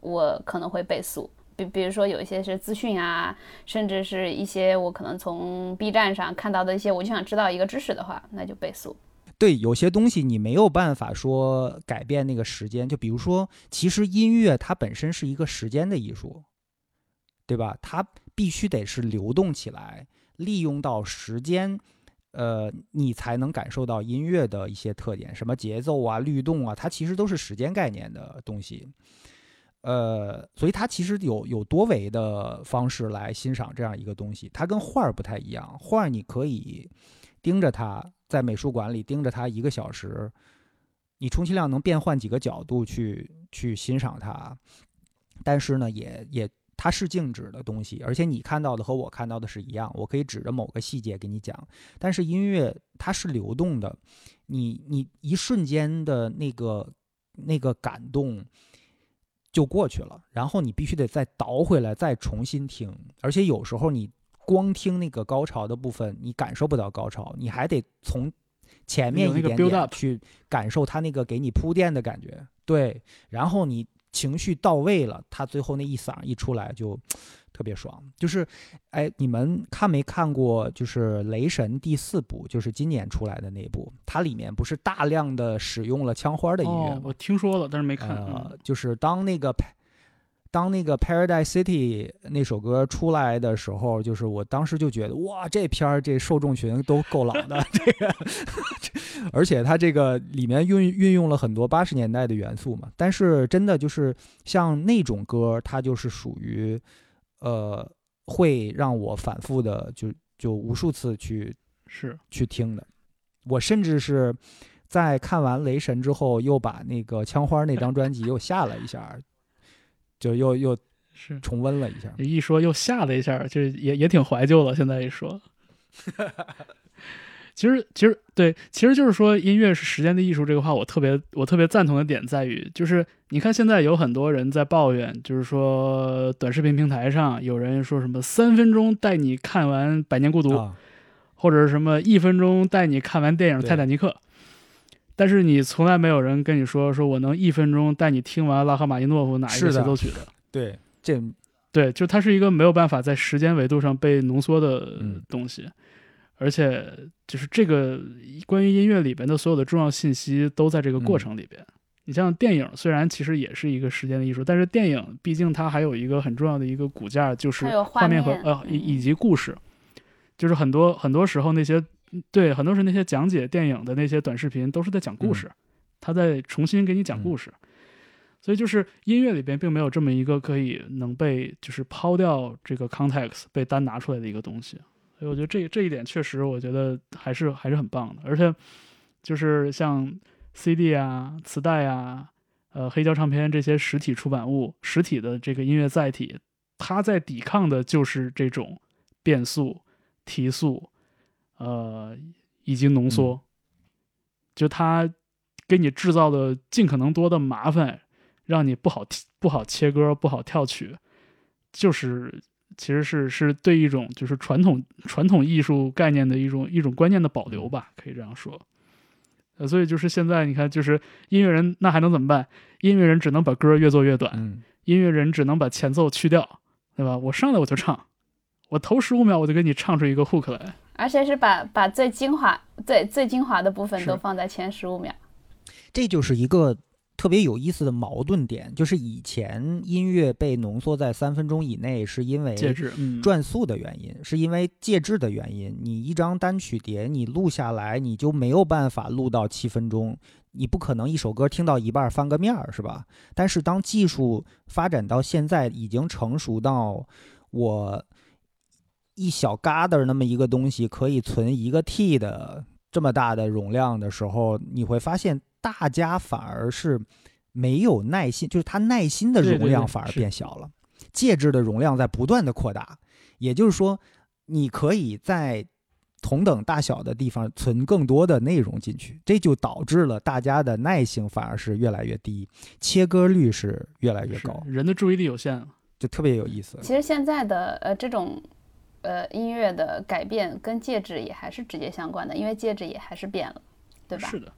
我可能会倍速。比比如说有一些是资讯啊，甚至是一些我可能从 B 站上看到的一些，我就想知道一个知识的话，那就倍速。对，有些东西你没有办法说改变那个时间，就比如说，其实音乐它本身是一个时间的艺术，对吧？它必须得是流动起来，利用到时间，呃，你才能感受到音乐的一些特点，什么节奏啊、律动啊，它其实都是时间概念的东西。呃，所以它其实有有多维的方式来欣赏这样一个东西，它跟画儿不太一样，画儿你可以盯着它。在美术馆里盯着它一个小时，你充其量能变换几个角度去去欣赏它，但是呢，也也它是静止的东西，而且你看到的和我看到的是一样，我可以指着某个细节给你讲。但是音乐它是流动的，你你一瞬间的那个那个感动就过去了，然后你必须得再倒回来再重新听，而且有时候你。光听那个高潮的部分，你感受不到高潮，你还得从前面一点点去感受它那个给你铺垫的感觉。对，然后你情绪到位了，他最后那一嗓一出来就特别爽。就是，哎，你们看没看过？就是《雷神》第四部，就是今年出来的那部，它里面不是大量的使用了枪花的音乐吗？我听说了，但是没看。呃，就是当那个。当那个《Paradise City》那首歌出来的时候，就是我当时就觉得，哇，这片儿这受众群都够老的，这个，而且它这个里面运运用了很多八十年代的元素嘛。但是真的就是像那种歌，它就是属于，呃，会让我反复的就就无数次去是去听的。我甚至是在看完《雷神》之后，又把那个《枪花》那张专辑又下了一下。就又又是重温了一下，一说又吓了一下，就也也挺怀旧了。现在一说，[laughs] 其实其实对，其实就是说音乐是时间的艺术这个话，我特别我特别赞同的点在于，就是你看现在有很多人在抱怨，就是说短视频平台上有人说什么三分钟带你看完《百年孤独》，或者是什么一分钟带你看完电影《泰坦尼克》。但是你从来没有人跟你说，说我能一分钟带你听完拉赫玛尼诺夫哪一个协奏曲的？对，这，对，就它是一个没有办法在时间维度上被浓缩的东西，而且就是这个关于音乐里边的所有的重要信息都在这个过程里边。你像电影，虽然其实也是一个时间的艺术，但是电影毕竟它还有一个很重要的一个骨架，就是画面和呃以以及故事，就是很多很多时候那些。对，很多是那些讲解电影的那些短视频，都是在讲故事，他在重新给你讲故事，所以就是音乐里边并没有这么一个可以能被就是抛掉这个 context 被单拿出来的一个东西，所以我觉得这这一点确实我觉得还是还是很棒的，而且就是像 CD 啊、磁带啊、呃黑胶唱片这些实体出版物、实体的这个音乐载体，它在抵抗的就是这种变速、提速。呃，以及浓缩，就它给你制造的尽可能多的麻烦，让你不好不好切歌，不好跳曲，就是其实是是对一种就是传统传统艺术概念的一种一种观念的保留吧，可以这样说。呃，所以就是现在你看，就是音乐人那还能怎么办？音乐人只能把歌越做越短，音乐人只能把前奏去掉，对吧？我上来我就唱，我头十五秒我就给你唱出一个 hook 来。而且是把把最精华、最最精华的部分都放在前十五秒，这就是一个特别有意思的矛盾点。就是以前音乐被浓缩在三分钟以内，是因为介质转速的原因，是因为介质的原因。你一张单曲碟，你录下来，你就没有办法录到七分钟，你不可能一首歌听到一半翻个面儿，是吧？但是当技术发展到现在，已经成熟到我。一小疙瘩那么一个东西可以存一个 T 的这么大的容量的时候，你会发现大家反而是没有耐心，就是它耐心的容量反而变小了，介质的容量在不断的扩大。也就是说，你可以在同等大小的地方存更多的内容进去，这就导致了大家的耐性反而是越来越低，切割率是越来越高，人的注意力有限，就特别有意思。其实现在的呃这种呃音乐的改变跟介质也还是直接相关的，因为介质也还是变了，对吧？是的，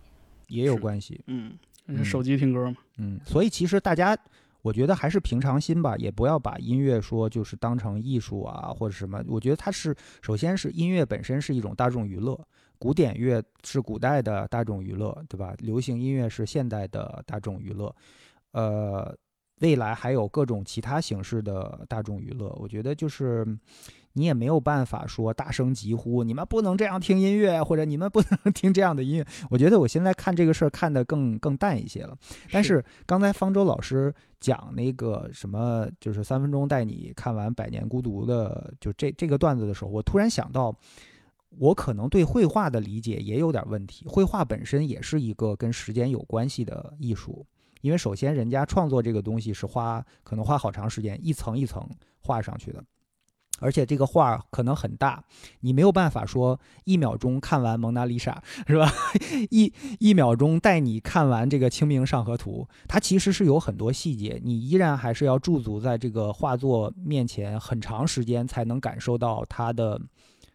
也有关系。嗯，嗯手机听歌嘛，嗯，所以其实大家，我觉得还是平常心吧，也不要把音乐说就是当成艺术啊或者什么。我觉得它是，首先是音乐本身是一种大众娱乐，古典乐是古代的大众娱乐，对吧？流行音乐是现代的大众娱乐，呃，未来还有各种其他形式的大众娱乐。我觉得就是。你也没有办法说大声疾呼，你们不能这样听音乐，或者你们不能 [laughs] 听这样的音乐。我觉得我现在看这个事儿看得更更淡一些了。但是刚才方舟老师讲那个什么，就是三分钟带你看完《百年孤独》的，就这这个段子的时候，我突然想到，我可能对绘画的理解也有点问题。绘画本身也是一个跟时间有关系的艺术，因为首先人家创作这个东西是花可能花好长时间，一层一层画上去的。而且这个画可能很大，你没有办法说一秒钟看完蒙娜丽莎，[laughs] 是吧？[laughs] 一一秒钟带你看完这个《清明上河图》，它其实是有很多细节，你依然还是要驻足在这个画作面前很长时间，才能感受到它的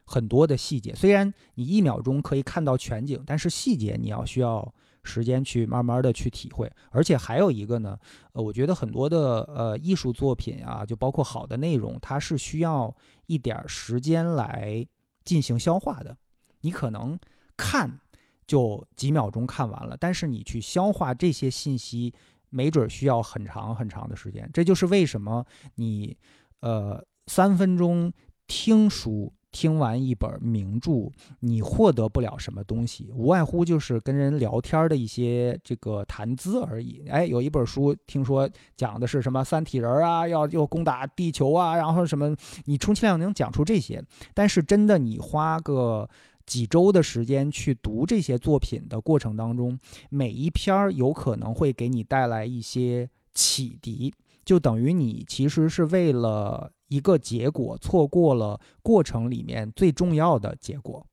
很多的细节。虽然你一秒钟可以看到全景，但是细节你要需要时间去慢慢的去体会。而且还有一个呢，呃，我觉得很多的呃艺术作品啊，就包括好的内容，它是需要一点时间来进行消化的。你可能看就几秒钟看完了，但是你去消化这些信息，没准需要很长很长的时间。这就是为什么你呃三分钟听书。听完一本名著，你获得不了什么东西，无外乎就是跟人聊天的一些这个谈资而已。哎，有一本书听说讲的是什么三体人啊，要要攻打地球啊，然后什么，你充其量能讲出这些，但是真的你花个几周的时间去读这些作品的过程当中，每一篇儿有可能会给你带来一些启迪，就等于你其实是为了。一个结果错过了过程里面最重要的结果，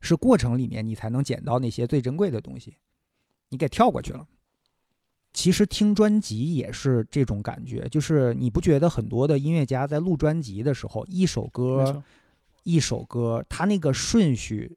是过程里面你才能捡到那些最珍贵的东西，你给跳过去了。其实听专辑也是这种感觉，就是你不觉得很多的音乐家在录专辑的时候，一首歌一首歌，他那个顺序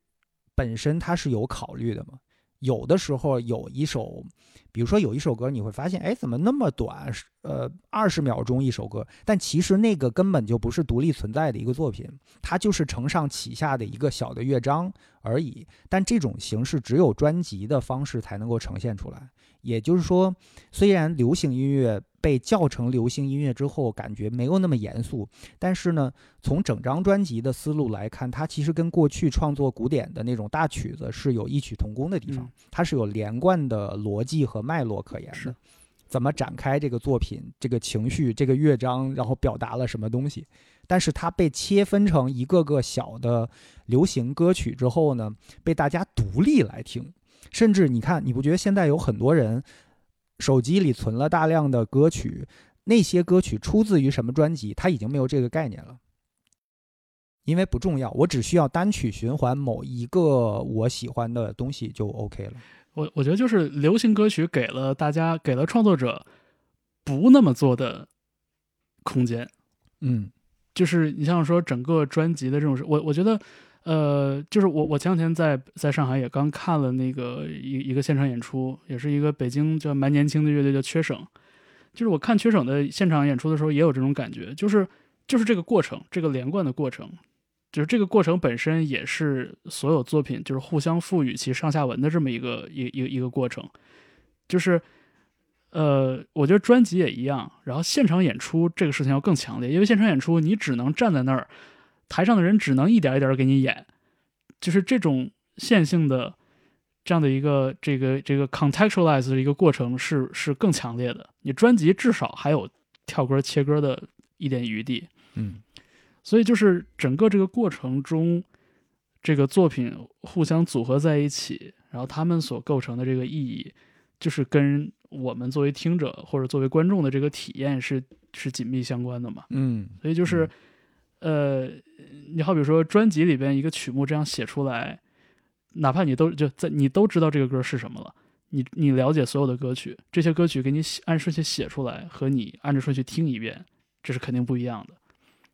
本身他是有考虑的吗？有的时候有一首，比如说有一首歌，你会发现，哎，怎么那么短？呃，二十秒钟一首歌，但其实那个根本就不是独立存在的一个作品，它就是承上启下的一个小的乐章而已。但这种形式只有专辑的方式才能够呈现出来。也就是说，虽然流行音乐被叫成流行音乐之后，感觉没有那么严肃，但是呢，从整张专辑的思路来看，它其实跟过去创作古典的那种大曲子是有异曲同工的地方，嗯、它是有连贯的逻辑和脉络可言的。怎么展开这个作品、这个情绪、这个乐章，然后表达了什么东西？但是它被切分成一个个小的流行歌曲之后呢，被大家独立来听。甚至你看，你不觉得现在有很多人手机里存了大量的歌曲，那些歌曲出自于什么专辑，他已经没有这个概念了，因为不重要，我只需要单曲循环某一个我喜欢的东西就 OK 了。我我觉得就是流行歌曲给了大家，给了创作者不那么做的空间。嗯，就是你像说整个专辑的这种，我我觉得。呃，就是我，我前两天在在上海也刚看了那个一一个现场演出，也是一个北京叫蛮年轻的乐队叫缺省。就是我看缺省的现场演出的时候，也有这种感觉，就是就是这个过程，这个连贯的过程，就是这个过程本身也是所有作品就是互相赋予其上下文的这么一个一一个一个过程。就是呃，我觉得专辑也一样，然后现场演出这个事情要更强烈，因为现场演出你只能站在那儿。台上的人只能一点一点给你演，就是这种线性的这样的一个这个这个 contextualize 的一个过程是是更强烈的。你专辑至少还有跳歌切歌的一点余地，嗯，所以就是整个这个过程中，这个作品互相组合在一起，然后他们所构成的这个意义，就是跟我们作为听者或者作为观众的这个体验是是紧密相关的嘛。嗯，所以就是，呃，你好比说专辑里边一个曲目这样写出来，哪怕你都就在你都知道这个歌是什么了，你你了解所有的歌曲，这些歌曲给你写按顺序写出来，和你按着顺序听一遍，这是肯定不一样的。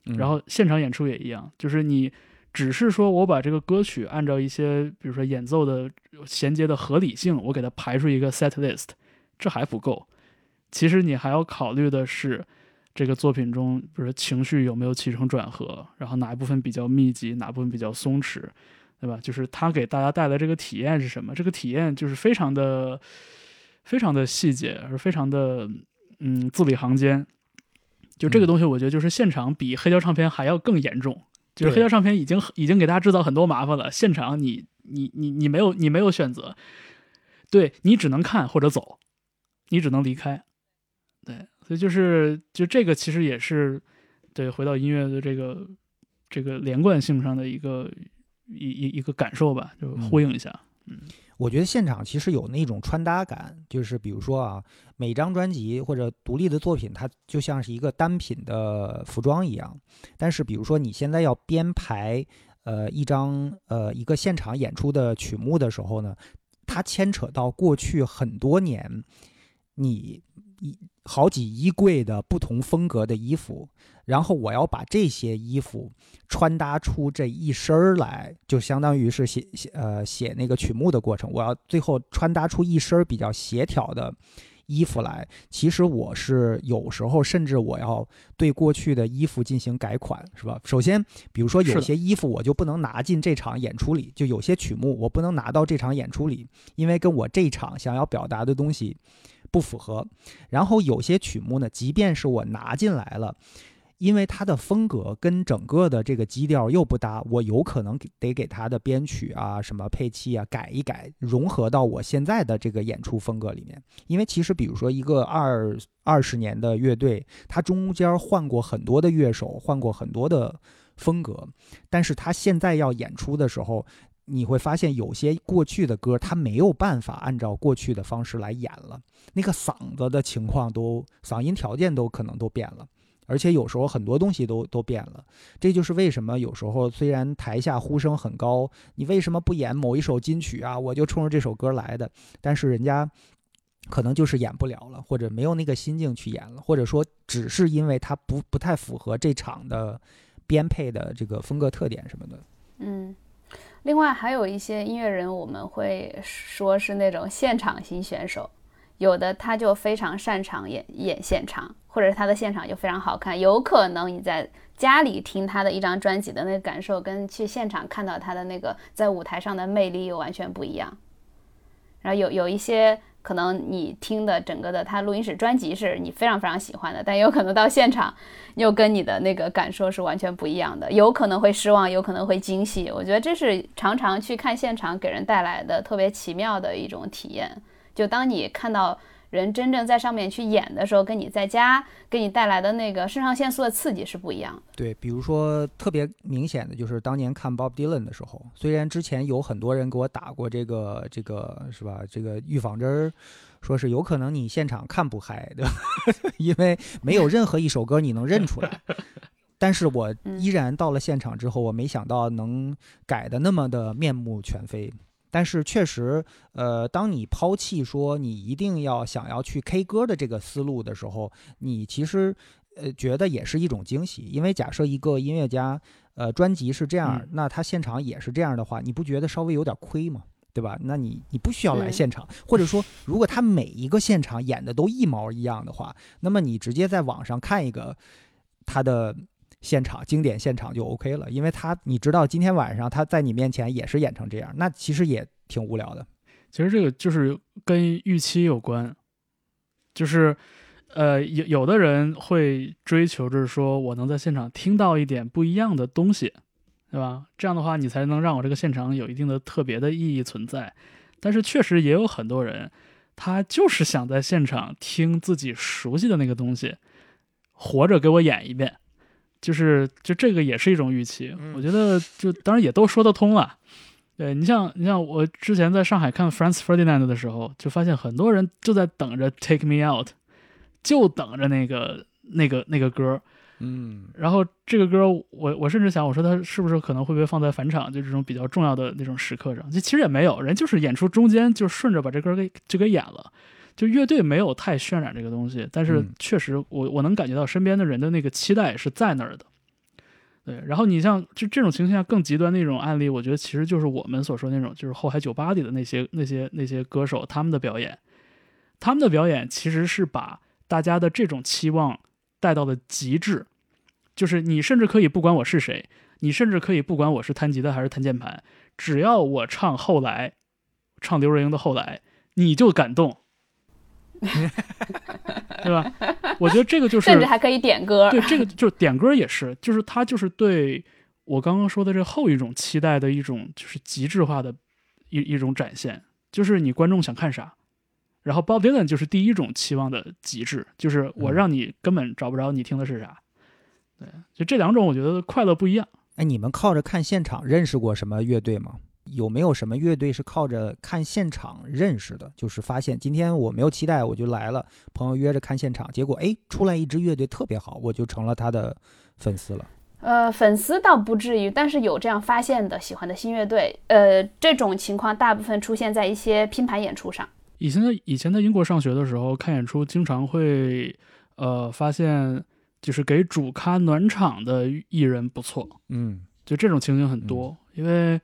嗯然后现场演出也一样，就是你只是说我把这个歌曲按照一些，比如说演奏的衔接的合理性，我给它排出一个 set list，这还不够。其实你还要考虑的是，这个作品中，比如说情绪有没有起承转合，然后哪一部分比较密集，哪部分比较松弛，对吧？就是它给大家带来这个体验是什么？这个体验就是非常的、非常的细节，而非常的嗯字里行间。就这个嗯东西，我觉得就是现场比黑胶唱片还要更严重。就是黑胶唱片已经已经给大家制造很多麻烦了，现场你你你你没有你没有选择，对你只能看或者走，你只能离开。对，所以就是就这个其实也是对回到音乐的这个这个连贯性上的一个一一一个感受吧，就呼应一下。嗯我觉得现场其实有那种穿搭感，就是比如说啊，每张专辑或者独立的作品，它就像是一个单品的服装一样。但是，比如说你现在要编排呃一张呃一个现场演出的曲目的时候呢，它牵扯到过去很多年你一好几衣柜的不同风格的衣服，然后我要把这些衣服穿搭出这一身儿来，就相当于是写写呃写那个曲目的过程。我要最后穿搭出一身儿比较协调的衣服来。其实我是有时候甚至我要对过去的衣服进行改款，是吧？首先，比如说有些衣服我就不能拿进这场演出里，就有些曲目我不能拿到这场演出里，因为跟我这场想要表达的东西不符合。然后有些曲目呢，即便是我拿进来了。因为它的风格跟整个的这个基调又不搭，我有可能得给它的编曲啊、什么配器啊改一改，融合到我现在的这个演出风格里面。因为其实比如说一个二二十年的乐队，它中间换过很多的乐手，换过很多的风格，但是它现在要演出的时候，你会发现有些过去的歌，他没有办法按照过去的方式来演了，那个嗓子的情况都嗓音条件都可能都变了。而且有时候很多东西都都变了，这就是为什么有时候虽然台下呼声很高，你为什么不演某一首金曲啊？我就冲着这首歌来的，但是人家可能就是演不了了，或者没有那个心境去演了，或者说只是因为他不不太符合这场的编配的这个风格特点什么的。嗯，另外还有一些音乐人，我们会说是那种现场型选手，有的他就非常擅长演演现场，或者他的现场就非常好看。有可能你在家里听他的一张专辑的那个感受，跟去现场看到他的那个在舞台上的魅力又完全不一样。然后有有一些可能你听的整个的他录音室专辑是你非常非常喜欢的，但有可能到现场又跟你的那个感受是完全不一样的，有可能会失望，有可能会惊喜。我觉得这是常常去看现场给人带来的特别奇妙的一种体验。就当你看到人真正在上面去演的时候，跟你在家给你带来的那个肾上腺素的刺激是不一样的。对，比如说特别明显的就是当年看 Bob Dylan 的时候，虽然之前有很多人给我打过这个这个是吧，这个预防针儿，说是有可能你现场看不嗨，对吧？因为没有任何一首歌你能认出来。[laughs] 但是我依然到了现场之后，我没想到能改的那么的面目全非。但是确实，呃，当你抛弃说你一定要想要去 K 歌的这个思路的时候，你其实呃觉得也是一种惊喜。因为假设一个音乐家，呃，专辑是这样，嗯那他现场也是这样的话，你不觉得稍微有点亏吗？对吧？那你你不需要来嗯现场，或者说，如果他每一个现场演的都一毛一样的话，那么你直接在网上看一个他的现场经典现场就 OK 了，因为他你知道今天晚上他在你面前也是演成这样，那其实也挺无聊的。其实这个就是跟预期有关，就是呃有有的人会追求着说我能在现场听到一点不一样的东西，对吧？这样的话你才能让我这个现场有一定的特别的意义存在。但是确实也有很多人，他就是想在现场听自己熟悉的那个东西，活着给我演一遍。就是就这个也是一种预期。嗯我觉得就当然也都说得通了。对你像你像我之前在上海看 Franz Ferdinand 的时候，就发现很多人就在等着 Take Me Out，就等着那个那个那个歌。嗯然后这个歌我，我甚至想，我说他是不是可能会被放在返场，就这种比较重要的那种时刻上？就其实也没有，人就是演出中间就顺着把这歌给就给演了。就乐队没有太渲染这个东西，但是嗯。确实我我能感觉到身边的人的那个期待是在那儿的。对，然后你像就这种情况下更极端的一种案例，我觉得其实就是我们所说那种，就是后海酒吧里的那些那些那些歌手他们的表演，他们的表演其实是把大家的这种期望带到了极致，就是你甚至可以不管我是谁，你甚至可以不管我是弹吉他还是弹键盘，只要我唱后来，唱刘若英的后来，你就感动，[laughs] 对吧？我觉得这个就是甚至还可以点歌。对，这个就是点歌也是，就是他就是对我刚刚说的这后一种期待的一种就是极致化的一一种展现，就是你观众想看啥。然后 Bob Dylan 就是第一种期望的极致，就是我嗯让你根本找不着你听的是啥。对，就这两种我觉得快乐不一样。哎，你们靠着看现场认识过什么乐队吗？有没有什么乐队是靠着看现场认识的？就是发现今天我没有期待，我就来了，朋友约着看现场，结果哎出来一支乐队特别好，我就成了他的粉丝了。呃，粉丝倒不至于，但是有这样发现的喜欢的新乐队。呃，这种情况大部分出现在一些拼盘演出上。以前在以前在英国上学的时候，看演出经常会呃发现，就是给主咖暖场的艺人不错，嗯就这种情形很多。因为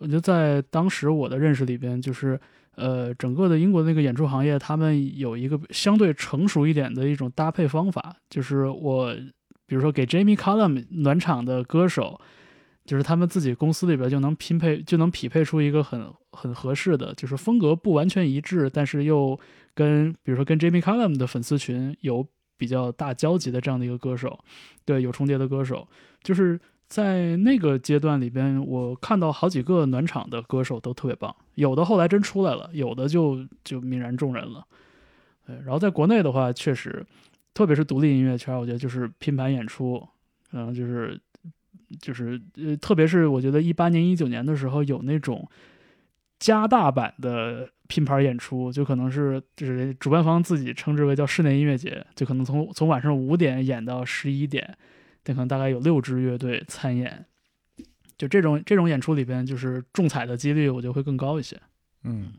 我觉得在当时我的认识里边，就是呃整个的英国那个演出行业，他们有一个相对成熟一点的一种搭配方法，就是我比如说给 Jamie Cullum 暖场的歌手。就是他们自己公司里边就能拼配，就能匹配出一个很很合适的，就是风格不完全一致，但是又跟比如说跟 Jamie Cullum 的粉丝群有比较大交集的这样的一个歌手，对，有重叠的歌手，就是在那个阶段里边，我看到好几个暖场的歌手都特别棒，有的后来真出来了，有的就就泯然众人了。对，然后在国内的话，确实，特别是独立音乐圈，我觉得就是拼盘演出，嗯，就是。就是呃，特别是我觉得一八年、一九年的时候，有那种加大版的拼盘演出，就可能是就是主办方自己称之为叫室内音乐节，就可能从从晚上五点演到十一点，那可能大概有六支乐队参演。就这种这种演出里边，就是中彩的几率，我觉得会更高一些。嗯，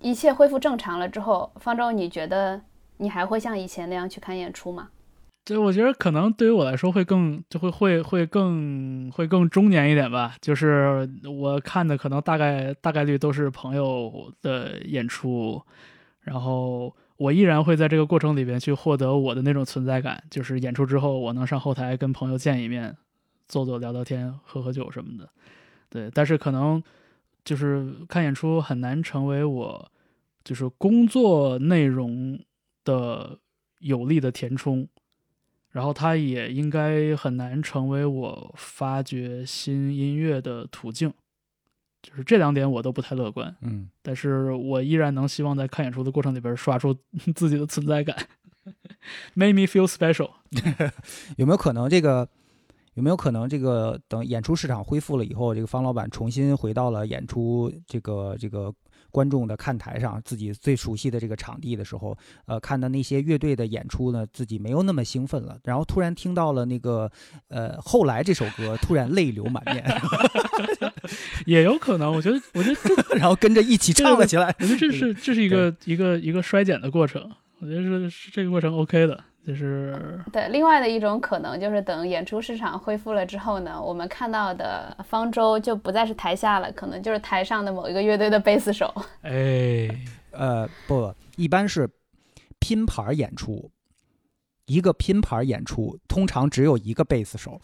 一切恢复正常了之后，方舟，你觉得你还会像以前那样去看演出吗？对，我觉得可能对于我来说会更就会会会更会更中年一点吧。就是我看的可能大概大概率都是朋友的演出，然后我依然会在这个过程里边去获得我的那种存在感。就是演出之后，我能上后台跟朋友见一面，坐坐聊聊天，喝喝酒什么的。对，但是可能就是看演出很难成为我就是工作内容的有力的填充。然后它也应该很难成为我发掘新音乐的途径，就是这两点我都不太乐观。嗯，但是我依然能希望在看演出的过程里边刷出 [laughs] 自己的存在感，[laughs] make me feel special。[laughs] 有没有可能这个？有没有可能这个等演出市场恢复了以后，这个方老板重新回到了演出这个这个观众的看台上，自己最熟悉的这个场地的时候，呃，看到那些乐队的演出呢，自己没有那么兴奋了，然后突然听到了那个呃后来这首歌，突然泪流满面，[laughs] 也有可能，我觉得，我觉得这，[laughs] 然后跟着一起唱了起来。我觉得这是这是一个一个一个衰减的过程，我觉得是是这个过程 OK 的。就是对，另外的一种可能就是等演出市场恢复了之后呢，我们看到的方舟就不再是台下了，可能就是台上的某一个乐队的贝斯手。[laughs] 哎，呃，不，一般是拼盘演出。一个拼盘演出通常只有一个贝斯手，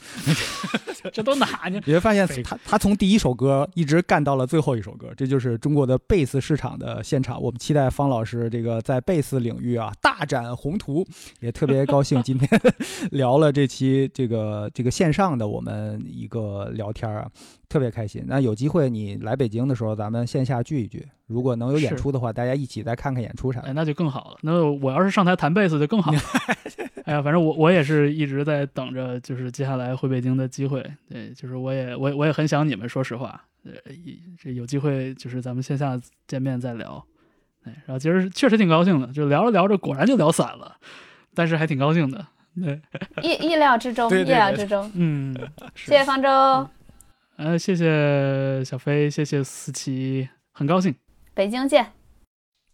[laughs] 这都哪呢？你会发现他他从第一首歌一直干到了最后一首歌，这就是中国的贝斯市场的现场。我们期待方老师这个在贝斯领域啊大大展宏图，也特别高兴今天 [laughs] 聊了这期这个这个线上的我们一个聊天啊，特别开心。那有机会你来北京的时候，咱们线下聚一聚。如果能有演出的话，大家一起再看看演出啥的。哎，那就更好了。那我要是上台弹贝斯就更好了。[laughs] 哎呀，反正我我也是一直在等着，就是接下来回北京的机会。对，就是我也我我也很想你们，说实话。呃，这有机会就是咱们线下见面再聊。哎，然后今儿确实挺高兴的，就聊着聊着，果然就聊散了，但是还挺高兴的。对，意意料之中，意料之中。嗯，谢谢方舟。呃，谢谢小飞，谢谢思琪，很高兴。北京见，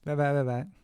拜拜拜拜。